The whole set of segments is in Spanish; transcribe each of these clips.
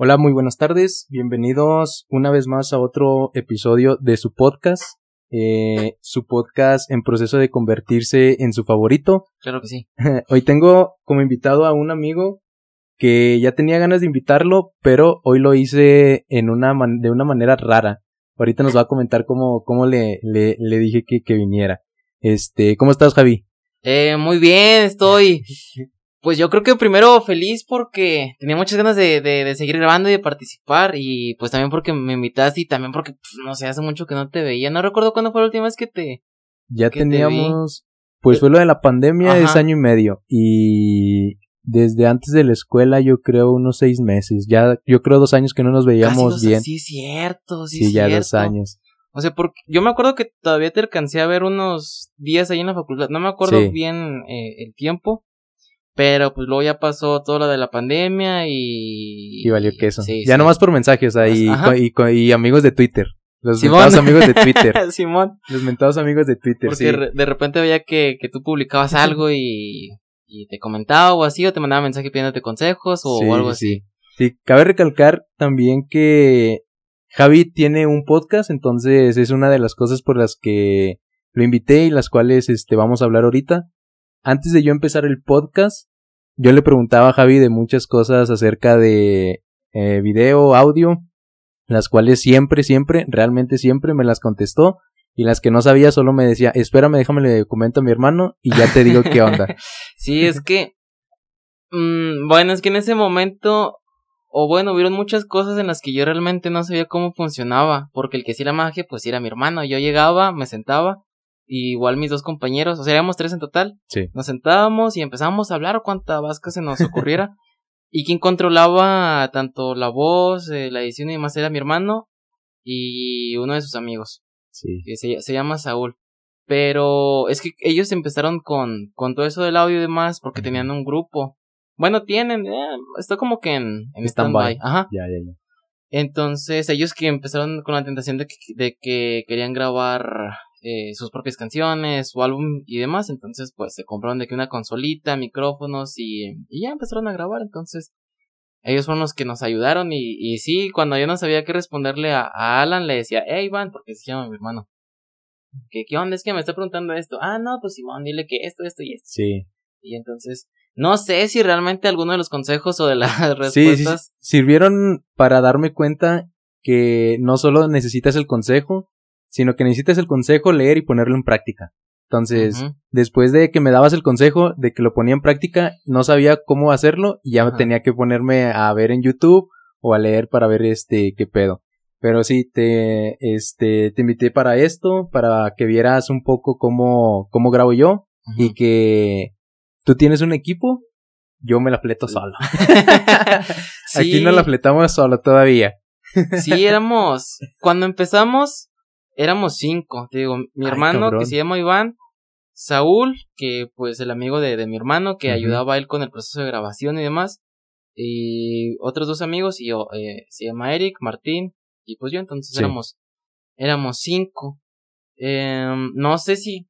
Hola, muy buenas tardes. Bienvenidos una vez más a otro episodio de su podcast. Eh, su podcast en proceso de convertirse en su favorito. Claro que sí. Hoy tengo como invitado a un amigo que ya tenía ganas de invitarlo, pero hoy lo hice en una de una manera rara. Ahorita nos va a comentar cómo, cómo le, le, le dije que, que viniera. Este, ¿cómo estás, Javi? Eh, muy bien, estoy Pues yo creo que primero feliz porque tenía muchas ganas de, de, seguir grabando y de participar y pues también porque me invitaste y también porque, pues, no sé, hace mucho que no te veía. No recuerdo cuándo fue la última vez que te... Ya teníamos... pues fue lo de la pandemia, es año y medio y desde antes de la escuela yo creo unos seis meses. Ya yo creo dos años que no nos veíamos bien. Sí, cierto, sí, sí ya dos años. O sea, porque yo me acuerdo que todavía te alcancé a ver unos días ahí en la facultad. No me acuerdo bien eh, el tiempo. Pero pues luego ya pasó todo lo de la pandemia y... Y valió queso. Sí, ya nomás por mensajes ahí y, amigos de Twitter. Los mentados amigos de Twitter. Simón. Los mentados amigos de Twitter, Porque de repente veía que, que tú publicabas algo y, y te comentaba o así, o te mandaba mensaje pidiéndote consejos o, algo así. Sí. sí, cabe recalcar también que Javi tiene un podcast, entonces es una de las cosas por las que lo invité y las cuales este, vamos a hablar ahorita antes de yo empezar el podcast, yo le preguntaba a Javi de muchas cosas acerca de eh, video, audio, las cuales siempre, siempre, realmente siempre me las contestó. Y las que no sabía solo me decía, espérame, déjame le comento a mi hermano y ya te digo qué onda. sí, es que... Mmm, bueno, es que en ese momento o bueno, hubieron muchas cosas en las que yo realmente no sabía cómo funcionaba, porque el que hacía la magia pues era mi hermano, yo llegaba, me sentaba igual mis dos compañeros, o sea, éramos tres en total. Sí. Nos sentábamos y empezábamos a hablar cuánta vasca se nos ocurriera. y quien controlaba tanto la voz, eh, la edición y demás era mi hermano y uno de sus amigos. Sí. Que se, se, llama Saúl. Pero es que ellos empezaron con, con todo eso del audio y demás porque tenían un grupo. Bueno, tienen, eh, está como que en, en stand-by. Ajá. Ya, ya, ya. Entonces, ellos que empezaron con la tentación de que, de que querían grabar eh, sus propias canciones, su álbum y demás. Entonces, pues se compraron de que una consolita, micrófonos y, y ya empezaron a grabar. Entonces, ellos fueron los que nos ayudaron. Y, y sí, cuando yo no sabía qué responderle a, Alan, le decía, hey Iván, porque se llama mi hermano. ¿Qué, ¿Qué onda? Es que me está preguntando esto. Ah, no, pues Simón, dile que esto, esto y esto. Sí. Y entonces, no sé si realmente alguno de los consejos o de las respuestas. sirvieron para darme cuenta que no solo necesitas el consejo, sino que necesitas el consejo, leer y ponerlo en práctica. Entonces, después de que me dabas el consejo, de que lo ponía en práctica, no sabía cómo hacerlo y ya tenía que ponerme a ver en YouTube o a leer para ver este qué pedo. Pero sí, te, este, te invité para esto, para que vieras un poco cómo, cómo grabo yo y que tú tienes un equipo, yo me la fleto solo. Aquí no la fletamos solo todavía. sí, éramos, cuando empezamos, éramos cinco, te digo, mi hermano que se llama Iván, Saúl, que pues el amigo de, de mi hermano que ayudaba a él con el proceso de grabación y demás, y otros dos amigos, y yo, eh, se llama Eric, Martín, y pues yo, entonces éramos, éramos cinco. Em, no sé si,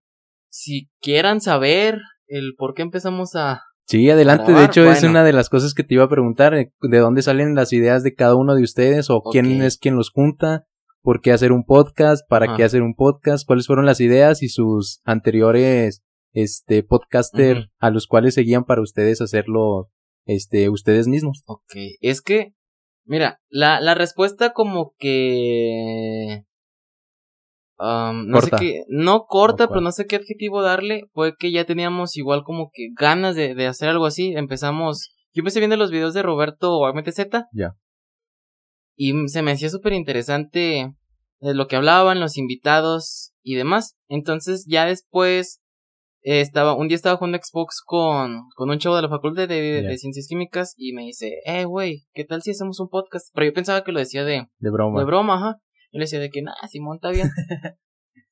si quieran saber el por qué empezamos a, Sí, adelante. De hecho, es una de las cosas que te iba a preguntar. Eh, ¿De dónde salen las ideas de cada uno de ustedes? ¿O quién es quien los junta? Por qué hacer un podcast, para qué hacer un podcast, cuáles fueron las ideas y sus anteriores este podcaster a los cuales seguían para ustedes hacerlo este ustedes mismos. Ok, es que mira, la, la respuesta como que um, no sé qué, no corta, pero no sé qué adjetivo darle, fue que ya teníamos igual como que ganas de, de hacer algo así, empezamos, yo empecé viendo los videos de Roberto Z. Ya. Y se me hacía súper interesante de lo que hablaban, los invitados y demás. Entonces ya después eh, estaba, un día estaba jugando Xbox con, con un chavo de la facultad de, ciencias químicas y me dice, eh, güey, ¿qué tal si hacemos un podcast? Pero yo pensaba que lo decía de, de broma. De broma, ajá. Y le decía de que, nada, Simón está bien.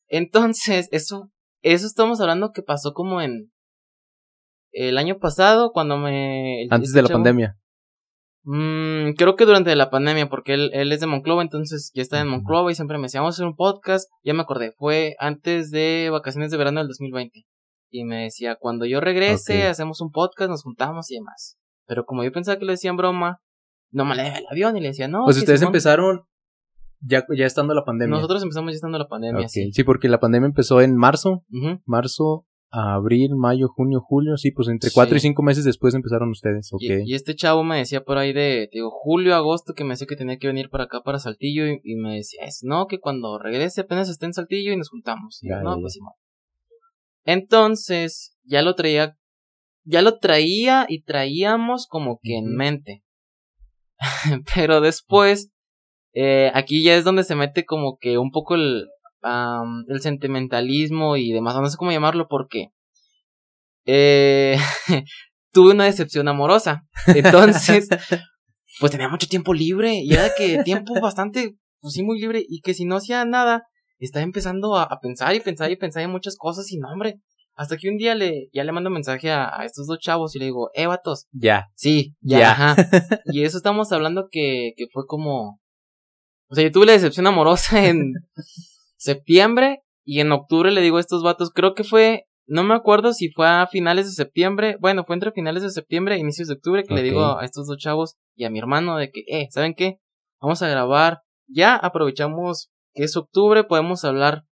Entonces, eso, eso estamos hablando que pasó como en el año pasado cuando me... Antes de la pandemia. Mm, creo que durante la pandemia, porque él, él es de Monclova, entonces ya está en Monclova y siempre me decía, vamos a hacer un podcast. Ya me acordé, fue antes de vacaciones de verano del 2020. Y me decía, cuando yo regrese, hacemos un podcast, nos juntamos y demás. Pero como yo pensaba que le decían broma, no me le el avión y le decía, no. Pues ustedes empezaron ya, ya estando la pandemia. Nosotros empezamos ya estando la pandemia, sí. Sí, porque la pandemia empezó en marzo. Marzo, abril, mayo, junio, julio. Sí, pues entre cuatro y cinco meses después empezaron ustedes. Okay. Y, este chavo me decía por ahí de, digo, julio, agosto, que me decía que tenía que venir para acá, para Saltillo. Y, me decía, es, no, que cuando regrese apenas esté en Saltillo y nos juntamos. Y no, pues Entonces, ya lo traía, ya lo traía y traíamos como que en mente. Pero después eh, aquí ya es donde se mete como que un poco el, el sentimentalismo y demás, no sé cómo llamarlo porque eh, tuve una decepción amorosa. Entonces, pues tenía mucho tiempo libre y era que tiempo bastante, pues sí, muy libre y que si no hacía nada, estaba empezando a, pensar y pensar y pensar en muchas cosas y no, hombre. Hasta que un día le, ya le mando mensaje a, estos dos chavos y le digo, eh, vatos. Ya. Sí, ya. Ajá. y eso estamos hablando que, que fue como, o sea, yo tuve la decepción amorosa en septiembre y en octubre le digo a estos vatos, creo que fue, no me acuerdo si fue a finales de septiembre, bueno, fue entre finales de septiembre e inicios de octubre que le digo a estos dos chavos y a mi hermano de que, eh, ¿saben qué? Vamos a grabar, ya aprovechamos que es octubre, podemos hablar,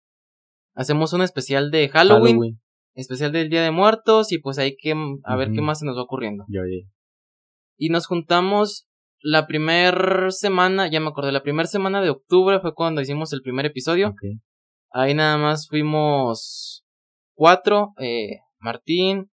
hacemos un especial de Halloween, especial del Día de Muertos y pues hay que, a ver qué más se nos va ocurriendo. Y nos juntamos la primera semana, ya me acordé, la primera semana de octubre fue cuando hicimos el primer episodio. Ahí nada más fuimos cuatro, eh, Martín,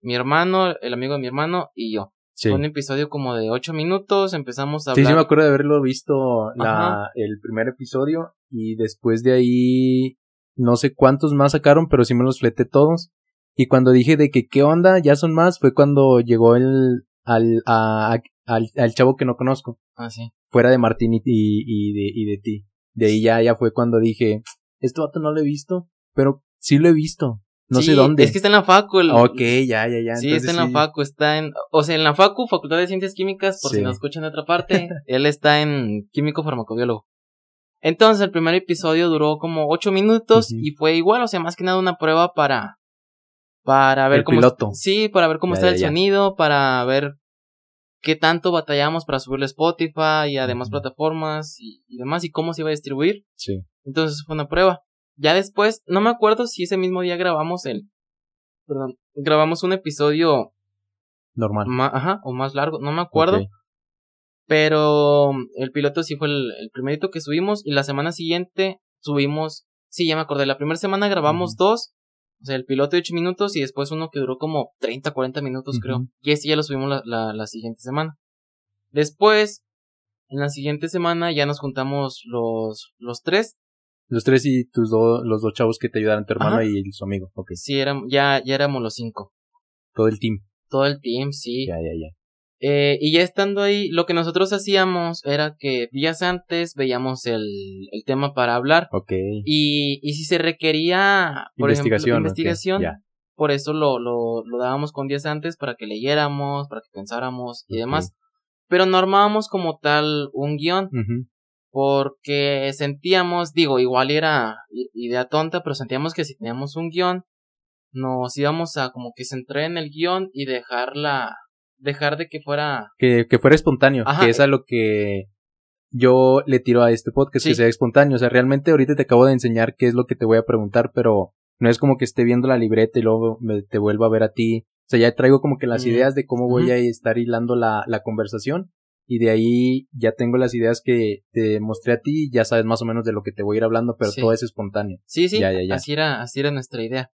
mi hermano, el amigo de mi hermano y yo. Fue un episodio como de ocho minutos, empezamos a hablar. Sí, sí me acuerdo de haberlo visto la, el primer episodio y después de ahí no sé cuántos más sacaron, pero sí me los fleté todos. Y cuando dije de que qué onda, ya son más, fue cuando llegó el al a, al, al chavo que no conozco. Ah, sí. Fuera de Martín y, y, de, y de ti. De ahí ya, ya fue cuando dije, este vato no lo he visto, pero sí lo he visto. No sé dónde. Es que está en la facu. El... Ok, ya, ya, ya. Sí, está en la facu, está en, o sea, en la facu, Facultad de Ciencias Químicas, por si nos escuchan de otra parte, él está en químico farmacobiólogo. Entonces, el primer episodio duró como ocho minutos y fue igual, o sea, más que nada una prueba para, para ver el cómo, piloto. sí, para ver cómo está el sonido, para ver qué tanto batallamos para subirle Spotify y además plataformas y, demás y cómo se iba a distribuir. Sí. Entonces fue una prueba. Ya después, no me acuerdo si ese mismo día grabamos el, perdón, grabamos un episodio normal. ajá, o más largo, no me acuerdo. Pero el piloto sí fue el, el, primerito que subimos y la semana siguiente subimos, sí, ya me acordé, la primera semana grabamos dos o sea, el piloto de 8 minutos y después uno que duró como 30, 40 minutos, creo. Y ese ya lo subimos la, la, la, siguiente semana. Después, en la siguiente semana ya nos juntamos los, los tres. Los tres y tus dos, los dos chavos que te ayudaron, tu hermano y su amigo, ok. Sí, ya, ya éramos los cinco. Todo el team. Todo el team, sí. Ya, ya, ya. Eh, y ya estando ahí, lo que nosotros hacíamos era que días antes veíamos el, el tema para hablar. Ok. Y, y si se requería, por investigación, ejemplo, investigación, por eso lo, lo, lo dábamos con días antes para que leyéramos, para que pensáramos y demás. Pero no armábamos como tal un guion. Porque sentíamos, digo, igual era idea tonta, pero sentíamos que si teníamos un guion, nos íbamos a como que centrar en el guion y dejar la, dejar de que fuera... Que, que fuera espontáneo, que es a lo que yo le tiro a este podcast, que sea espontáneo. O sea, realmente ahorita te acabo de enseñar qué es lo que te voy a preguntar, pero no es como que esté viendo la libreta y luego me, te vuelva a ver a ti. O sea, ya traigo como que las mm. ideas de cómo voy a estar hilando la, la conversación. Y de ahí ya tengo las ideas que te mostré a ti, ya sabes más o menos de lo que te voy a ir hablando, pero todo es espontáneo. Sí, sí, Así, era, así era nuestra idea.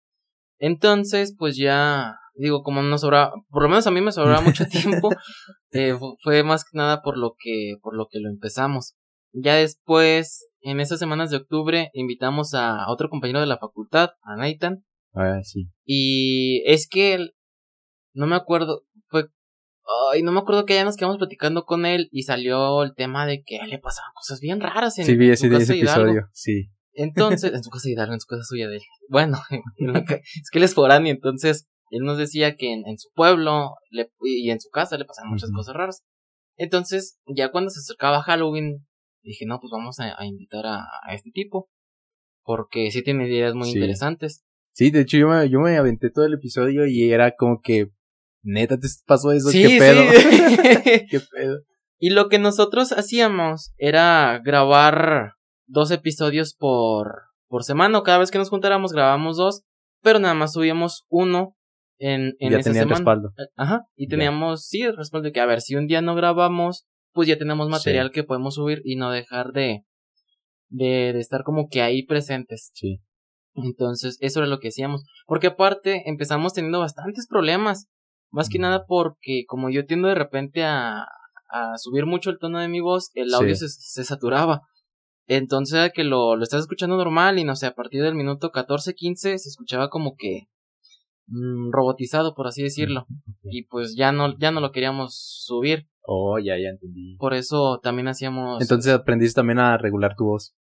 Entonces, pues ya digo, como no sobraba, por lo menos a mí me sobraba mucho tiempo, eh, fue más que nada por lo que, por lo que lo empezamos. Ya después, en esas semanas de octubre, invitamos a otro compañero de la facultad, a Nathan. Ah, sí. Y es que él, no me acuerdo, fue, ay, no me acuerdo que ya nos quedamos platicando con él y salió el tema de que le pasaban cosas bien raras en, sí, vi ese, ese episodio, sí. Entonces, en su casa de Hidalgo, en su casa suya de él. Bueno, es que él es foráneo, entonces él nos decía que en, su pueblo le, y en su casa le pasaban muchas cosas raras. Entonces, ya cuando se acercaba Halloween, dije, no, pues vamos a, invitar a, este tipo. Porque sí tiene ideas muy interesantes. Sí, de hecho yo me, yo me aventé todo el episodio y era como que, neta, te pasó eso, qué pedo. Sí. qué pedo. Y lo que nosotros hacíamos era grabar dos episodios por, por semana. Cada vez que nos juntáramos grabábamos dos, pero nada más subíamos uno en, en ya esa semana. respaldo. Eh, Ajá, y teníamos, sí, el respaldo de que, a ver, si un día no grabamos, pues ya tenemos material que podemos subir y no dejar de, de, de estar como que ahí presentes. Sí. Entonces, eso era lo que hacíamos. Porque aparte, empezamos teniendo bastantes problemas. Más que nada porque como yo tiendo de repente a, a subir mucho el tono de mi voz, el audio Sí. se, se saturaba. Entonces que lo, lo estás escuchando normal y no sé, a partir del minuto 14, 15 se escuchaba como que mm, robotizado, por así decirlo. Y pues ya no, ya no lo queríamos subir. Oh, ya, ya entendí. Por eso también hacíamos... Entonces aprendiste también a regular tu voz,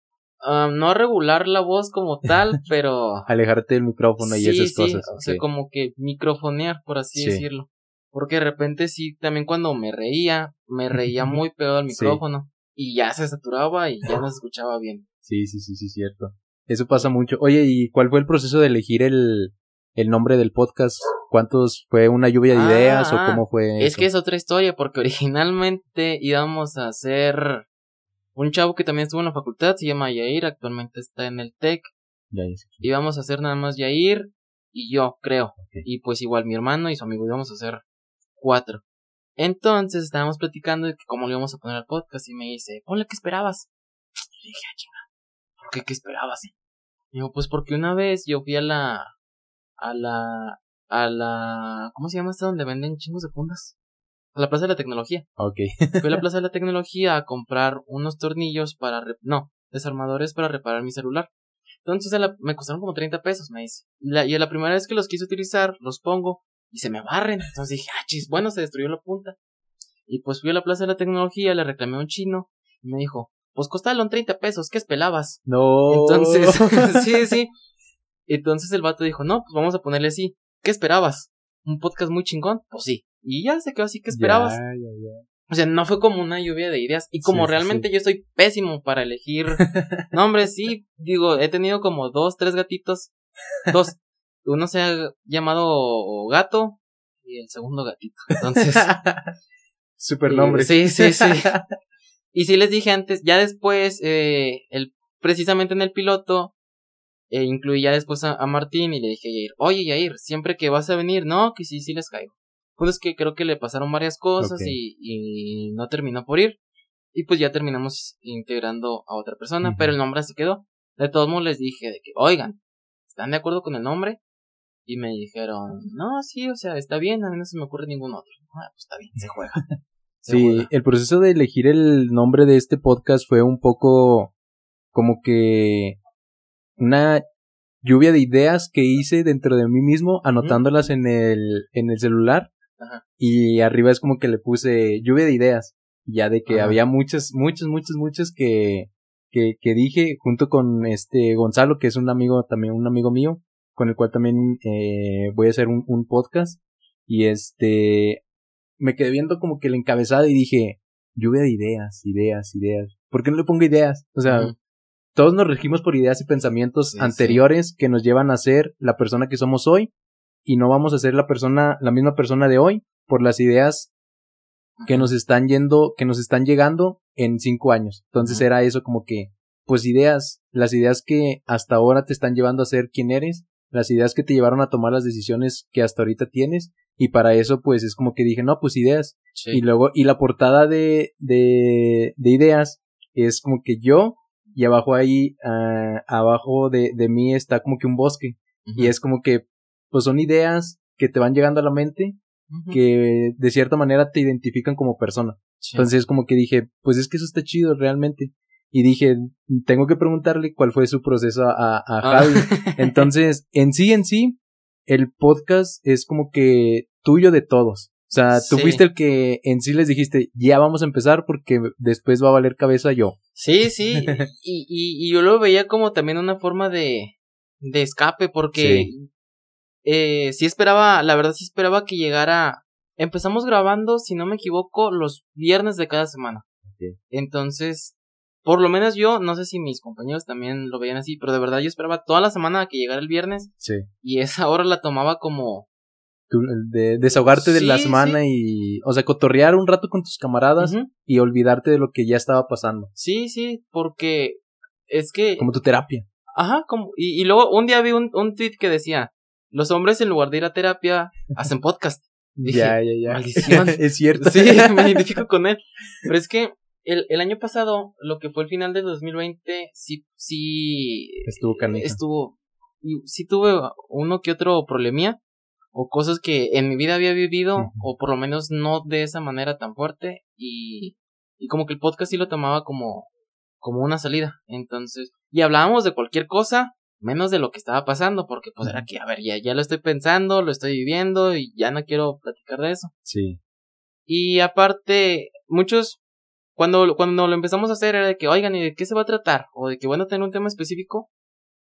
ah, no regular la voz como tal, pero... alejarte del micrófono y esas sí, cosas. O sea, como que microfonear, por así Sí. decirlo. Porque de repente sí, también cuando me reía, me reía muy pegado al micrófono. Y ya se saturaba y ya no se escuchaba bien. Sí, sí, sí, sí, cierto. Eso pasa mucho. Oye, ¿y cuál fue el proceso de elegir el, el nombre del podcast? ¿Cuántos fue una lluvia de Ah, ideas o cómo fue? Es eso? que es otra historia, porque originalmente íbamos a hacer un chavo que también estuvo en la facultad, se llama Yair, actualmente está en el TEC. Íbamos a hacer nada más Yair y yo, creo. Y pues igual mi hermano y su amigo íbamos a hacer cuatro. Entonces estábamos platicando de que cómo le íbamos a poner al podcast y me dice, ponle que esperabas. Y le dije, ah, chinga, ¿por qué qué esperabas? Y digo, pues porque una vez yo fui a la, a la, a la, ¿cómo se llama esta donde venden chingos de fundas? A la Plaza de la Tecnología. Ok. Fui a la Plaza de la Tecnología a comprar unos tornillos para, re- no, desarmadores para reparar mi celular. Entonces la- me costaron como 30 pesos, me dice. La- y a la primera vez que los quise utilizar, los pongo y se me barren. Entonces dije, ah, chis, bueno, se destruyó la punta. Y pues fui a la Plaza de la Tecnología, le reclamé a un chino y me dijo, pues costaron 30 pesos, ¿qué espelabas? No. Entonces, sí, sí. Entonces el vato dijo, no, pues vamos a ponerle así. ¿Qué esperabas? ¿Un podcast muy chingón? Pues sí. Y ya se quedó así, ¿qué esperabas? Ya, ya, ya. O sea, no fue como una lluvia de ideas. Y como Sí, sí, realmente yo soy pésimo para elegir nombres, sí, digo, he tenido como dos, tres gatitos. Dos. Uno se ha llamado gato y el segundo gatito. Entonces. Super nombre. sí, sí, sí. Y sí les dije antes, ya después, eh, el, precisamente en el piloto, eh, incluí ya después a, a Martín y le dije a Yair, oye Yair, siempre que vas a venir, no, que sí, sí les caigo. Pues es que creo que le pasaron varias cosas y, y no terminó por ir. Y pues ya terminamos integrando a otra persona, pero el nombre se quedó. De todos modos les dije de que, oigan, ¿están de acuerdo con el nombre? Y me dijeron, no, sí, o sea, está bien, a mí no se me ocurre ningún otro. Ah, pues está bien, se juega. Se Sí, juega. el proceso de elegir el nombre de este podcast fue un poco como que una lluvia de ideas que hice dentro de mí mismo, anotándolas en el, en el celular. Ajá. Y arriba es como que le puse lluvia de ideas. Ya de que Ajá. había muchas, muchas, muchas, muchas que, que, que dije junto con este Gonzalo, que es un amigo, también un amigo mío, con el cual también eh, voy a hacer un, un podcast. Y este, me quedé viendo como que el encabezado y dije, lluvia de ideas, ideas, ideas. ¿Por qué no le pongo ideas? O sea, todos nos regimos por ideas y pensamientos Sí, anteriores que nos llevan a ser la persona que somos hoy y no vamos a ser la persona, la misma persona de hoy por las ideas que nos están yendo, que nos están llegando en cinco años. Entonces era eso como que, pues ideas, las ideas que hasta ahora te están llevando a ser quien eres, las ideas que te llevaron a tomar las decisiones que hasta ahorita tienes y para eso pues es como que dije, no, pues ideas, Sí. y luego, y la portada de, de, de ideas es como que yo, y abajo ahí, ah, abajo de, de mí está como que un bosque. Y es como que, pues son ideas que te van llegando a la mente, que de cierta manera te identifican como persona. Sí. Entonces como que dije, pues es que eso está chido realmente. Y dije, tengo que preguntarle cuál fue su proceso a, a Ah. Javi. Entonces, en sí, en sí, el podcast es como que tuyo de todos. O sea, tú Sí. fuiste el que en sí les dijiste, ya vamos a empezar porque después va a valer cabeza yo. Sí, sí. Y, y, y yo lo veía como también una forma de, de escape, porque eh, sí esperaba, la verdad sí esperaba que llegara. Empezamos grabando, si no me equivoco, los viernes de cada semana. Entonces, por lo menos yo, no sé si mis compañeros también lo veían así, pero de verdad yo esperaba toda la semana a que llegara el viernes Sí. y esa hora la tomaba como de desahogarte de la semana y, o sea, cotorrear un rato con tus camaradas y olvidarte de lo que ya estaba pasando. Sí, sí, porque es que... Como tu terapia. Ajá, como, y, y luego un día vi un, un tweet que decía, los hombres en lugar de ir a terapia hacen podcast. ya, ya, ya. Maldición. es cierto. Sí, me identifico con él. Pero es que el, el año pasado, lo que fue el final de 2020, sí, sí. Estuvo canija. Estuvo. Sí tuve uno que otro problemía. O cosas que en mi vida había vivido. O por lo menos no de esa manera tan fuerte. Y. Y como que el podcast sí lo tomaba como. Como una salida. Entonces. Y hablábamos de cualquier cosa menos de lo que estaba pasando, porque pues era que, a ver, ya, ya lo estoy pensando, lo estoy viviendo y ya no quiero platicar de eso. Sí. Y aparte, muchos, cuando, cuando lo empezamos a hacer era de que, oigan, ¿y de qué se va a tratar? O de que, bueno, tener un tema específico.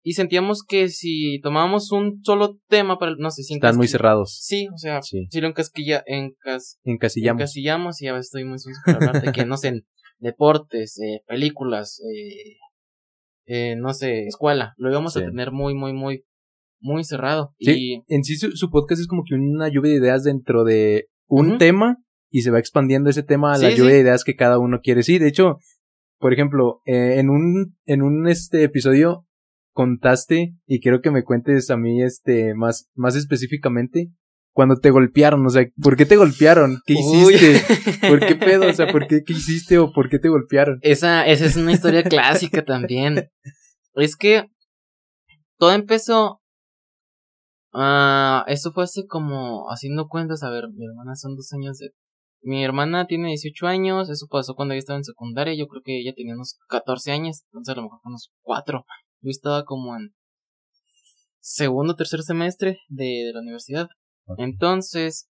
Y sentíamos que si tomábamos un solo tema para, no sé, si Están muy cerrados. Sí, o sea, si lo encasquilla, encas, encasillamos. Encasillamos y a veces estoy muy sucio para hablar de que, no sé, deportes, eh, películas, eh, eh, no sé, escuela. Lo íbamos a tener muy, muy, muy, muy cerrado. Sí, y... en sí su, podcast es como que una lluvia de ideas dentro de un tema y se va expandiendo ese tema a la lluvia de ideas que cada uno quiere. Sí, de hecho, por ejemplo, eh, en un, en un este episodio contaste, y quiero que me cuentes a mí este más, más específicamente, cuando te golpearon, o sea, ¿por qué te golpearon? ¿Qué hiciste? ¿Por qué pedo? O sea, ¿por qué, qué hiciste o por qué te golpearon? Esa, esa es una historia clásica también. Es que todo empezó. Ah, eso fue hace como, haciendo cuentas, a ver, mi hermana son dos años de. Mi hermana tiene 18 años, eso pasó cuando ella estaba en secundaria, yo creo que ella tenía unos 14 años, entonces a lo mejor unos 4. Yo estaba como en segundo o tercer semestre de, de la universidad. Entonces,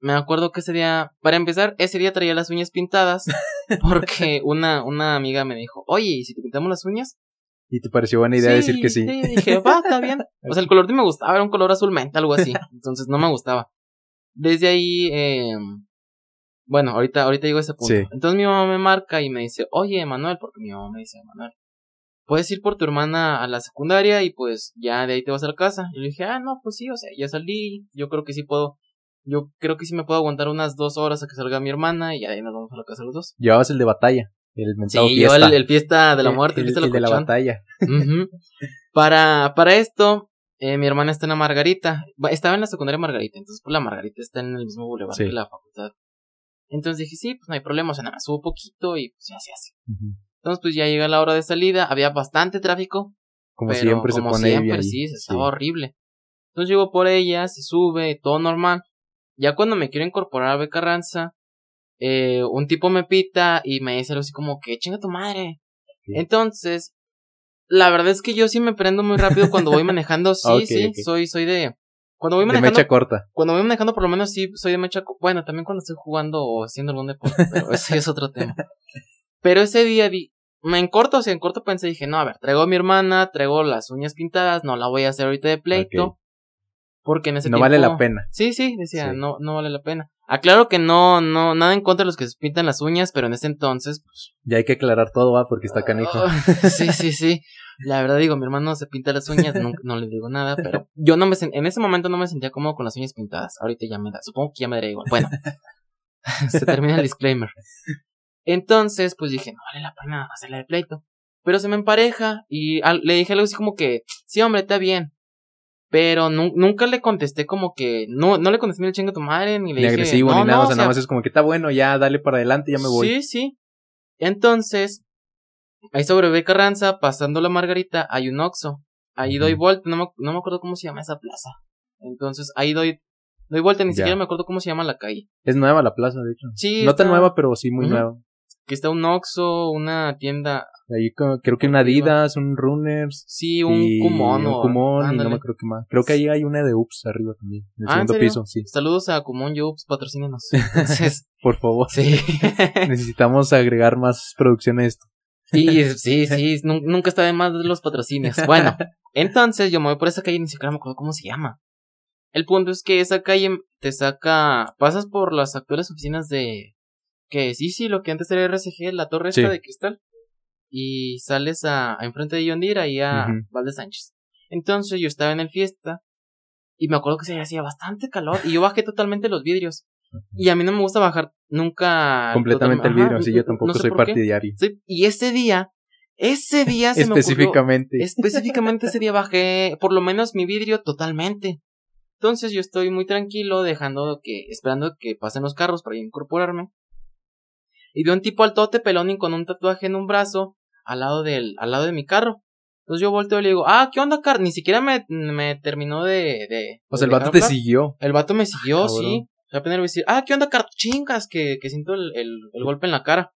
me acuerdo que ese día, para empezar, ese día traía las uñas pintadas porque una, una amiga me dijo, oye, ¿y si te pintamos las uñas? ¿Y te pareció buena idea decir que sí? Sí, dije, va, está bien. O sea, el color de me gustaba, era un color azul menta, algo así. Entonces no me gustaba. Desde ahí, eh, bueno, ahorita, ahorita digo ese punto. Entonces mi mamá me marca y me dice, oye, Manuel, porque mi mamá me dice, Manuel, puedes ir por tu hermana a la secundaria y pues ya de ahí te vas a la casa. Y le dije, ah, no, pues sí, o sea, ya salí, yo creo que sí puedo, yo creo que sí me puedo aguantar unas dos horas a que salga mi hermana y ya de ahí nos vamos a la casa los dos. Llevabas el de batalla, el mentado sí, fiesta. el, fiesta de la muerte, el, el, de la batalla. para, para esto, eh, mi hermana está en la Margarita, estaba en la secundaria Margarita, entonces pues la Margarita está en el mismo boulevard que la facultad. Entonces dije, sí, pues no hay problema, o sea, nada más subo poquito y pues ya se hace. Entonces, pues ya llega la hora de salida, había bastante tráfico. Como siempre se pone siempre, sí, estaba horrible. Entonces llego por ella, se sube, todo normal. Ya cuando me quiero incorporar a Becarranza, eh, un tipo me pita y me dice algo así como que chinga tu madre. Entonces, la verdad es que yo sí me prendo muy rápido cuando voy manejando. Sí, sí, soy, soy de. Cuando voy manejando. De mecha corta. Cuando voy manejando, por lo menos sí soy de mecha corta. Bueno, también cuando estoy jugando o haciendo algún deporte, pero ese es otro tema. Pero ese día di, me en corto, o sea, en corto pensé, dije, no, a ver, traigo a mi hermana, traigo las uñas pintadas, no la voy a hacer ahorita de pleito. Porque en ese no vale la pena. Sí, sí, decía, no, no vale la pena. Aclaro que no, no, nada en contra de los que se pintan las uñas, pero en ese entonces, pues. Ya hay que aclarar todo, ¿va? Porque está canijo. sí, sí, sí. La verdad digo, mi hermano se pinta las uñas, no, no le digo nada, pero yo no me en ese momento no me sentía cómodo con las uñas pintadas. Ahorita ya me da, supongo que ya me daría igual. Bueno, se termina el disclaimer. Entonces, pues dije, no vale la pena hacerle de pleito. Pero se me empareja y le dije algo así como que, sí, hombre, está bien. Pero nunca le contesté como que, no, no le contesté ni el chingo a tu madre, ni le dije. agresivo, ni nada, o sea, nada más es como que está bueno, ya dale para adelante, ya me voy. Sí, sí. Entonces, ahí sobre B. Carranza, pasando la Margarita, hay un Oxxo. Ahí doy vuelta, no me, no me acuerdo cómo se llama esa plaza. Entonces, ahí doy doy vuelta, ni siquiera me acuerdo cómo se llama la calle. Es nueva la plaza, de hecho. Sí. No tan nueva, pero sí muy nueva que está un Oxxo, una tienda. Ahí creo que una Adidas, un Runners. Sí, un Kumon. Un Kumon y no me creo que más. Creo que ahí hay una de Ups arriba también. En el ah, segundo piso, sí. Saludos a Kumon y Ups, patrocínenos. Entonces, Por favor. Sí. Necesitamos agregar más producción a esto. Sí, sí, sí, nunca está de más los patrocinios. Bueno, entonces yo me voy por esa calle y ni siquiera me acuerdo cómo se llama. El punto es que esa calle te saca, pasas por las actuales oficinas de que sí, sí, lo que antes era RCG, la torre esta de cristal. Y sales a, enfrente de Yondir, ahí a Valde Sánchez. Entonces yo estaba en el fiesta. Y me acuerdo que se hacía bastante calor y yo bajé totalmente los vidrios. Y a mí no me gusta bajar nunca. Completamente el vidrio, así yo tampoco soy partidario. Sí, y ese día, ese día se Específicamente. me Específicamente ese día bajé por lo menos mi vidrio totalmente. Entonces yo estoy muy tranquilo, dejando que, esperando que pasen los carros para incorporarme. Y veo un tipo altote pelón y con un tatuaje en un brazo al lado del, al lado de mi carro. Entonces yo volteo y le digo, ah, ¿qué onda, car? Ni siquiera me, me terminó de, de. O sea, el vato te siguió. El vato me siguió, sí. O sea, decir, ah, ¿qué onda, car? Chingas, que, que siento el, el, golpe en la cara.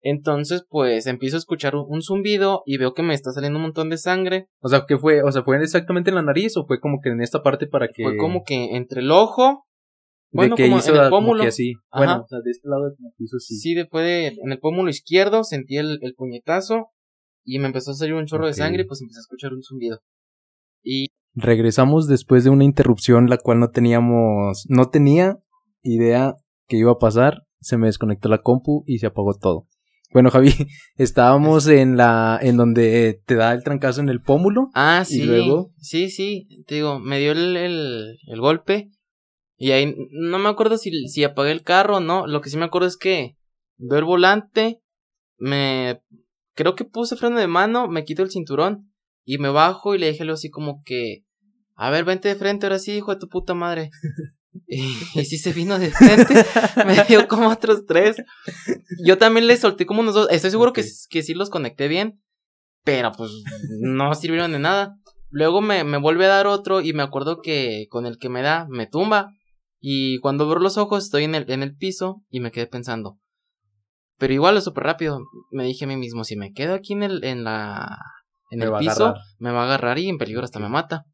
Entonces, pues, empiezo a escuchar un zumbido y veo que me está saliendo un montón de sangre. O sea, ¿qué fue? O sea, ¿fue exactamente en la nariz o fue como que en esta parte para que...? Fue como que entre el ojo... Bueno, como en el pómulo. así. Bueno, o sea, de este lado como hizo así. Sí, después de, en el pómulo izquierdo sentí el, el puñetazo y me empezó a salir un chorro de sangre y pues empecé a escuchar un zumbido. Y regresamos después de una interrupción la cual no teníamos, no tenía idea que iba a pasar, se me desconectó la compu y se apagó todo. Bueno, Javi, estábamos en la, en donde te da el trancazo en el pómulo. Ah, sí. Y luego. Sí, sí. Te digo, me dio el, el, el golpe. Y ahí, no me acuerdo si, si apagué el carro o no. Lo que sí me acuerdo es que veo el volante, me creo que puse freno de mano, me quito el cinturón y me bajo y le dije algo así como que, a ver, vente de frente ahora sí, hijo de tu puta madre. y, y sí se vino de frente, me dio como otros tres. Yo también le solté como unos dos, estoy seguro que, que sí los conecté bien, pero pues no sirvieron de nada. Luego me, me vuelve a dar otro y me acuerdo que con el que me da, me tumba. Y cuando abro los ojos estoy en el, en el piso y me quedé pensando, pero igual es súper rápido. Me dije a mí mismo, si me quedo aquí en el, en la, en el piso, me va a agarrar y en peligro hasta me mata.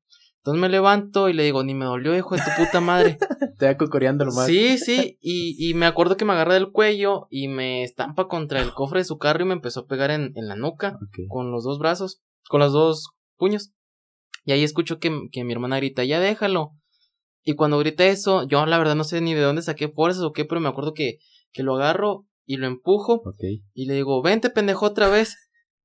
Entonces me levanto y le digo, ni me dolió, hijo de tu puta madre. Te va cocoreando lo más. Sí, sí, y, y me acuerdo que me agarra del cuello y me estampa contra el cofre de su carro y me empezó a pegar en, en la nuca con los dos brazos, con los dos puños. Y ahí escucho que, que mi hermana grita, ya déjalo. Y cuando grita eso, yo la verdad no sé ni de dónde saqué fuerzas o qué, pero me acuerdo que, que lo agarro y lo empujo y le digo, vente pendejo otra vez.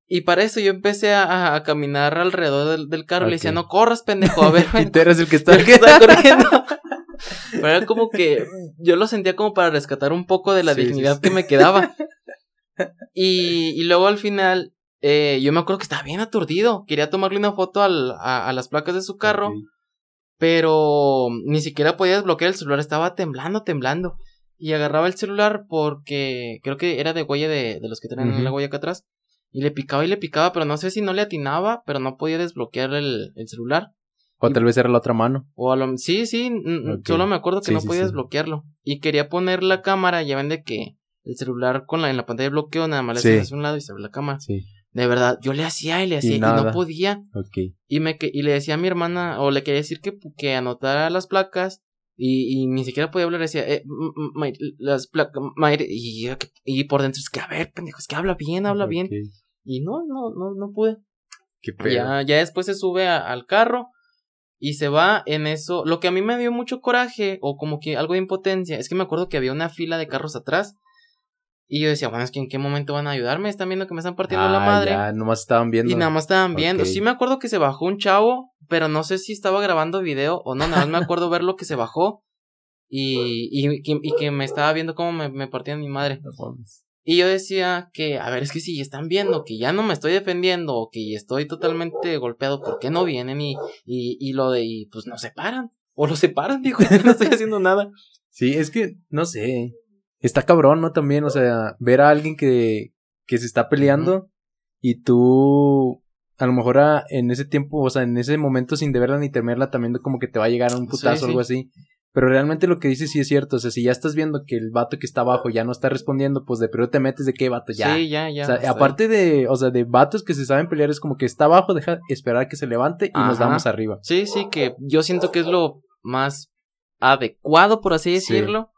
Y para eso yo empecé a, caminar alrededor del, carro y le decía, no corras pendejo, a ver. y tú eres el que está, corriendo. Pero era como que yo lo sentía como para rescatar un poco de la dignidad que me quedaba. Y, y luego al final, eh, yo me acuerdo que estaba bien aturdido. Quería tomarle una foto al, a, las placas de su carro. Pero ni siquiera podía desbloquear el celular, estaba temblando, temblando y agarraba el celular porque creo que era de huella de, de los que tenían la huella acá atrás. Y le picaba y le picaba, pero no sé si no le atinaba, pero no podía desbloquear el, el celular. O tal vez era la otra mano. O a lo, sí, sí, solo me acuerdo que no podía desbloquearlo. Y quería poner la cámara, ya ven de que el celular con la, en la pantalla de bloqueo nada más le hacia un lado y se ve la cámara. Sí. De verdad, yo le hacía y le hacía y, no podía. Y me y le decía a mi hermana, o le quería decir que, que anotara las placas y, y, ni siquiera podía hablar, decía, eh, las placas, y, y, por dentro es que, a ver, pendejo, es que habla bien, habla bien. Y no, no, no, no pude. Qué ya, ya después se sube al carro y se va en eso. Lo que a mí me dio mucho coraje, o como que algo de impotencia, es que me acuerdo que había una fila de carros atrás y yo decía, bueno, es que en qué momento van a ayudarme, están viendo que me están partiendo la ah, madre. Ya, nomás estaban viendo. Y nada más estaban viendo. Sí me acuerdo que se bajó un chavo, pero no sé si estaba grabando video o no, nada más me acuerdo ver lo que se bajó. Y, y, y, que me estaba viendo cómo me, me partían mi madre. Y yo decía que, a ver, es que si están viendo que ya no me estoy defendiendo o que estoy totalmente golpeado, ¿por qué no vienen y, y, y lo de, y pues no se paran? O lo separan, dijo, no estoy haciendo nada. Sí, es que, no sé, está cabrón, ¿no? También, o sea, ver a alguien que, que se está peleando y tú, a lo mejor en ese tiempo, o sea, en ese momento sin deberla ni temerla, también como que te va a llegar un putazo o algo así. Pero realmente lo que dices sí es cierto. O sea, si ya estás viendo que el vato que está abajo ya no está respondiendo, pues de primero te metes de qué vato ya. Sí, ya, ya. O sea, aparte de, o sea, de vatos que se saben pelear, es como que está abajo, deja esperar que se levante y nos damos arriba. Sí, sí, que yo siento que es lo más adecuado, por así decirlo.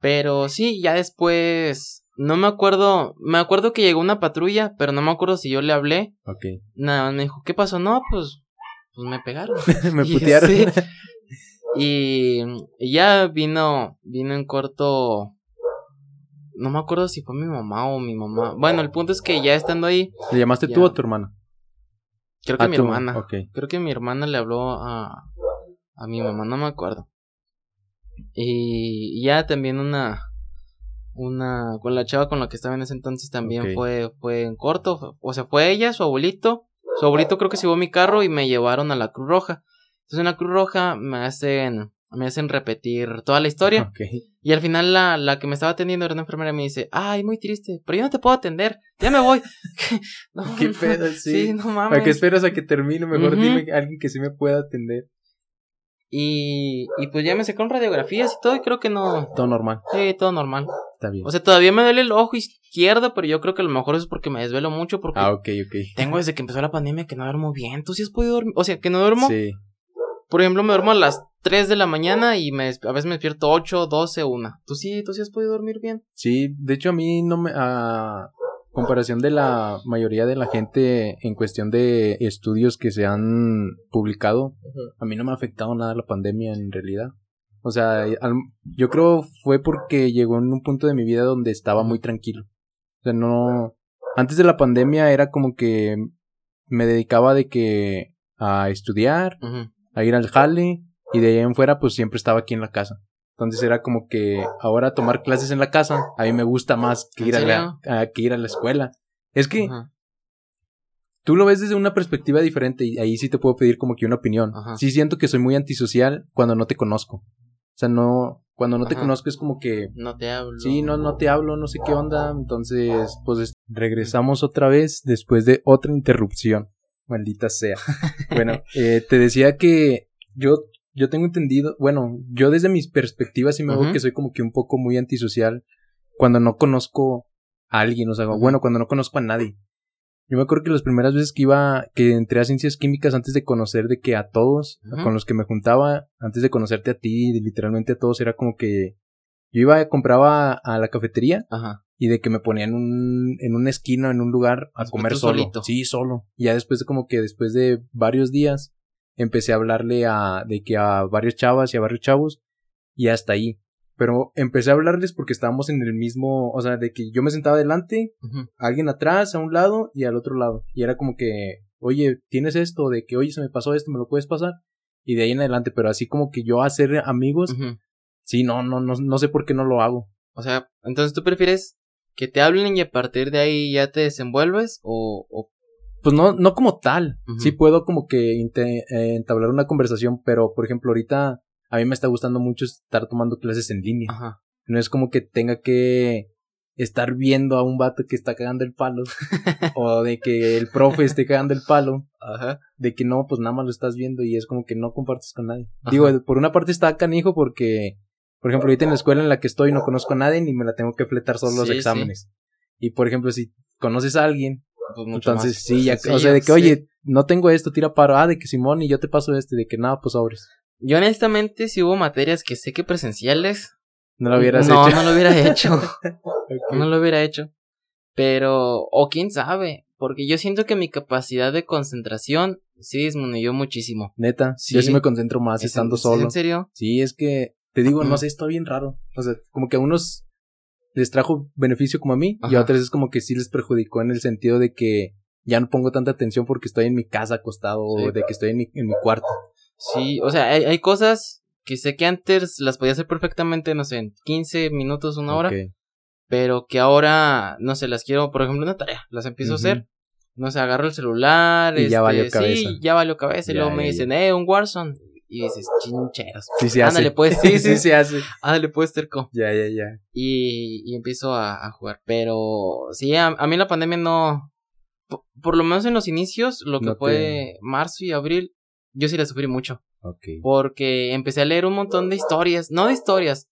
Pero sí, ya después. No me acuerdo. Me acuerdo que llegó una patrulla, pero no me acuerdo si yo le hablé. Ok. Nada, me dijo, ¿qué pasó? No, pues. Pues me pegaron. me putearon. Y, ya vino. Vino en corto. No me acuerdo si fue mi mamá o mi mamá. Bueno, el punto es que ya estando ahí. ¿Le llamaste tú o tu hermana? Creo que mi hermana. Creo que mi hermana le habló a, A mi mamá, no me acuerdo. Y ya también una, una, con la chava con la que estaba en ese entonces también fue, fue en corto, o sea, fue ella, su abuelito, su abuelito creo que se llevó mi carro y me llevaron a la Cruz Roja. Entonces en la Cruz Roja me hacen, me hacen repetir toda la historia. Y al final la, la que me estaba atendiendo era una enfermera y me dice, ay, muy triste, pero yo no te puedo atender, ya me voy. Qué pedo, sí. sí. no mames. ¿A qué esperas a que termine? Mejor dime a alguien que sí me pueda atender. Y, y pues ya me con radiografías y todo y creo que no... Todo normal. Sí, todo normal. Está bien. O sea, todavía me duele el ojo izquierdo, pero yo creo que a lo mejor es porque me desvelo mucho porque... Ah, ok, ok. Tengo desde que empezó la pandemia que no duermo bien. ¿Tú sí has podido dormir? O sea, que no duermo. Sí. Por ejemplo, me duermo a las 3 de la mañana y me, a veces me despierto 8, 12, 1. ¿Tú sí, tú sí has podido dormir bien? Sí, de hecho a mí no me... Ah, comparación de la mayoría de la gente en cuestión de estudios que se han publicado, a mí no me ha afectado nada la pandemia en realidad. O sea, yo creo fue porque llegó en un punto de mi vida donde estaba muy tranquilo. O sea, no... Antes de la pandemia era como que me dedicaba de que a estudiar, a ir al jale y de ahí en fuera pues siempre estaba aquí en la casa. Entonces era como que ahora tomar clases en la casa, a mí me gusta más que ir, a la, que ir a la escuela. Es que tú lo ves desde una perspectiva diferente y ahí sí te puedo pedir como que una opinión. Sí siento que soy muy antisocial cuando no te conozco. O sea, no, cuando no te conozco es como que... No te hablo. Sí, no, no te hablo, no sé qué onda. Entonces, pues regresamos otra vez después de otra interrupción. Maldita sea. bueno, eh, te decía que yo yo tengo entendido, bueno, yo desde mis perspectivas sí me veo que soy como que un poco muy antisocial cuando no conozco a alguien, o sea, bueno, cuando no conozco a nadie. Yo me acuerdo que las primeras veces que iba, que entré a ciencias químicas antes de conocer de que a todos, con los que me juntaba, antes de conocerte a ti, literalmente a todos, era como que yo iba, compraba a la cafetería y de que me ponía en un, en una esquina, en un lugar a comer solo. Sí, solo. Y ya después de como que después de varios días, empecé a hablarle a, de que a varios chavas y a varios chavos y hasta ahí. Pero empecé a hablarles porque estábamos en el mismo, o sea, de que yo me sentaba adelante, alguien atrás, a un lado y al otro lado. Y era como que, oye, ¿tienes esto? De que, oye, se me pasó esto, ¿me lo puedes pasar? Y de ahí en adelante, pero así como que yo hacer amigos, sí, no, no, no, no sé por qué no lo hago. O sea, entonces tú prefieres que te hablen y a partir de ahí ya te desenvuelves o, o pues no, no como tal. Sí puedo como que eh, entablar una conversación, pero por ejemplo ahorita a mí me está gustando mucho estar tomando clases en línea. Ajá. No es como que tenga que estar viendo a un vato que está cagando el palo o de que el profe esté cagando el palo. Ajá. De que no, pues nada más lo estás viendo y es como que no compartes con nadie. Digo, por una parte está canijo porque, por ejemplo, ahorita en la escuela en la que estoy no conozco a nadie ni me la tengo que fletar solo los exámenes. Y por ejemplo, si conoces a alguien pues Entonces, sí, ya, o sea, de que, oye, no tengo esto, tira paro. Ah, de que Simón y yo te paso este, de que nada, pues sobres. Yo honestamente, si hubo materias que sé que presenciales. No lo hubieras hecho. No, no lo hubiera hecho. No lo hubiera hecho. Pero, o quién sabe, porque yo siento que mi capacidad de concentración sí disminuyó muchísimo. Neta, sí. yo sí me concentro más estando solo. ¿En serio? Sí, es que, te digo, no sé, está bien raro. O sea, como que a unos les trajo beneficio como a mí y a otras es como que sí les perjudicó en el sentido de que ya no pongo tanta atención porque estoy en mi casa acostado o de que estoy en mi, en mi cuarto. Sí, o sea, hay, hay, cosas que sé que antes las podía hacer perfectamente, no sé, en 15 minutos, una hora. Pero que ahora, no sé, las quiero, por ejemplo, una tarea, las empiezo a hacer. No sé, agarro el celular. Y ya valió este, cabeza. Sí, ya valió cabeza. y luego me dicen, eh, un Warzone. Y dices, chincheros. Sí, sí Ándale, pues. Sí, sí, sí hace. Ándale, pues, terco. Ya, ya, ya. Y, y empiezo a, a, jugar. Pero sí, a, a, mí la pandemia no. Por, lo menos en los inicios, lo que fue marzo y abril, yo sí la sufrí mucho. Ok. Porque empecé a leer un montón de historias. No de historias.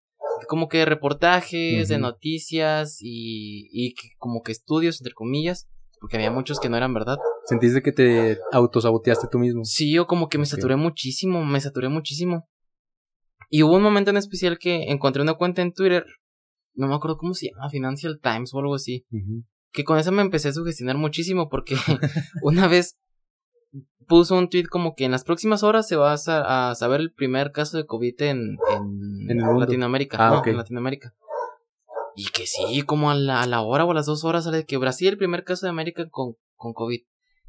Como que reportajes, de noticias y, y como que estudios, entre comillas porque había muchos que no eran verdad. ¿Sentiste que te autosaboteaste tú mismo? Sí, yo como que me saturé muchísimo, me saturé muchísimo. Y hubo un momento en especial que encontré una cuenta en Twitter, no me acuerdo cómo se llama, Financial Times o algo así, que con eso me empecé a sugestionar muchísimo porque una vez puso un tweet como que en las próximas horas se va a, saber el primer caso de COVID en, en, Latinoamérica. Ah, en Latinoamérica. Y que sí, como a la, a la hora o a las dos horas sale que Brasil, el primer caso de América con, con COVID.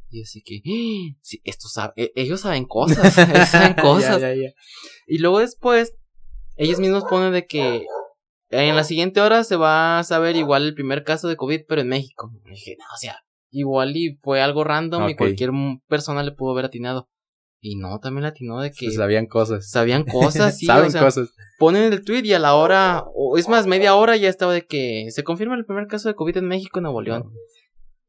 Y así que, ¡Ah! sí, esto sabe, e, ellos saben cosas, ellos saben cosas. Y luego después, ellos mismos ponen de que en la siguiente hora se va a saber igual el primer caso de COVID, pero en México. Y dije, no, o sea, igual y fue algo random y cualquier persona le pudo haber atinado. Y no, también atinó de que. sabían cosas. Sabían cosas, sí. Saben cosas. Ponen el tweet y a la hora, o es más, media hora ya estaba de que se confirma el primer caso de COVID en México, en Nuevo León.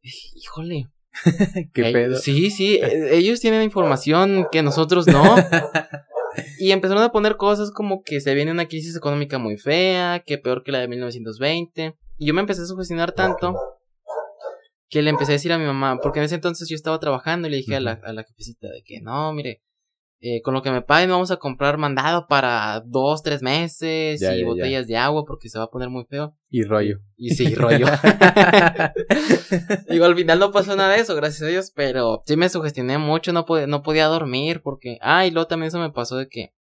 Híjole. ¿Qué pedo? Sí, sí, e, ellos tienen información que nosotros no. y empezaron a poner cosas como que se viene una crisis económica muy fea, que peor que la de 1920. Y yo me empecé a sugestionar tanto que le empecé a decir a mi mamá, porque en ese entonces yo estaba trabajando y le dije a la, a la jefecita de que no, mire, eh, con lo que me paguen vamos a comprar mandado para dos, tres meses y botellas de agua porque se va a poner muy feo. Y rollo. Y, sí, rollo. Digo, al final no pasó nada de eso, gracias a Dios, pero sí me sugestioné mucho, no, podía, no podía dormir porque, ah, y luego también eso me pasó de que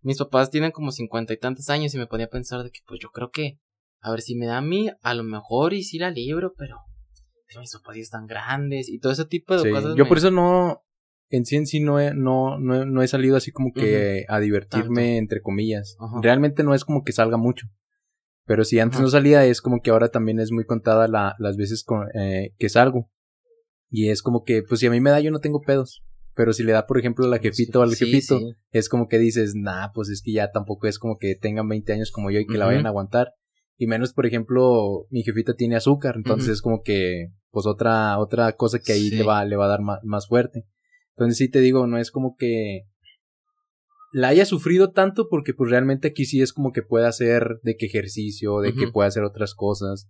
mis papás tienen como cincuenta y tantos años y me podía pensar de que, pues yo creo que, a ver si me da a mí, a lo mejor y sí la libro, pero mis papás están grandes y todo ese tipo de cosas. Yo por eso no, en sí en sí no he, no, no, he salido así como que a divertirme, entre comillas. Realmente no es como que salga mucho. Pero si antes no salía, es como que ahora también es muy contada la, las veces eh, que salgo. Y es como que, pues si a mí me da, yo no tengo pedos. Pero si le da, por ejemplo, a la jefita o al jefito, es como que dices, nah, pues es que ya tampoco es como que tengan 20 años como yo y que la vayan a aguantar. Y menos, por ejemplo, mi jefita tiene azúcar, entonces es como que, pues otra, otra cosa que ahí le va, le va a dar más, fuerte. Entonces sí te digo, no es como que la haya sufrido tanto porque pues realmente aquí sí es como que puede hacer de que ejercicio, de que puede hacer otras cosas.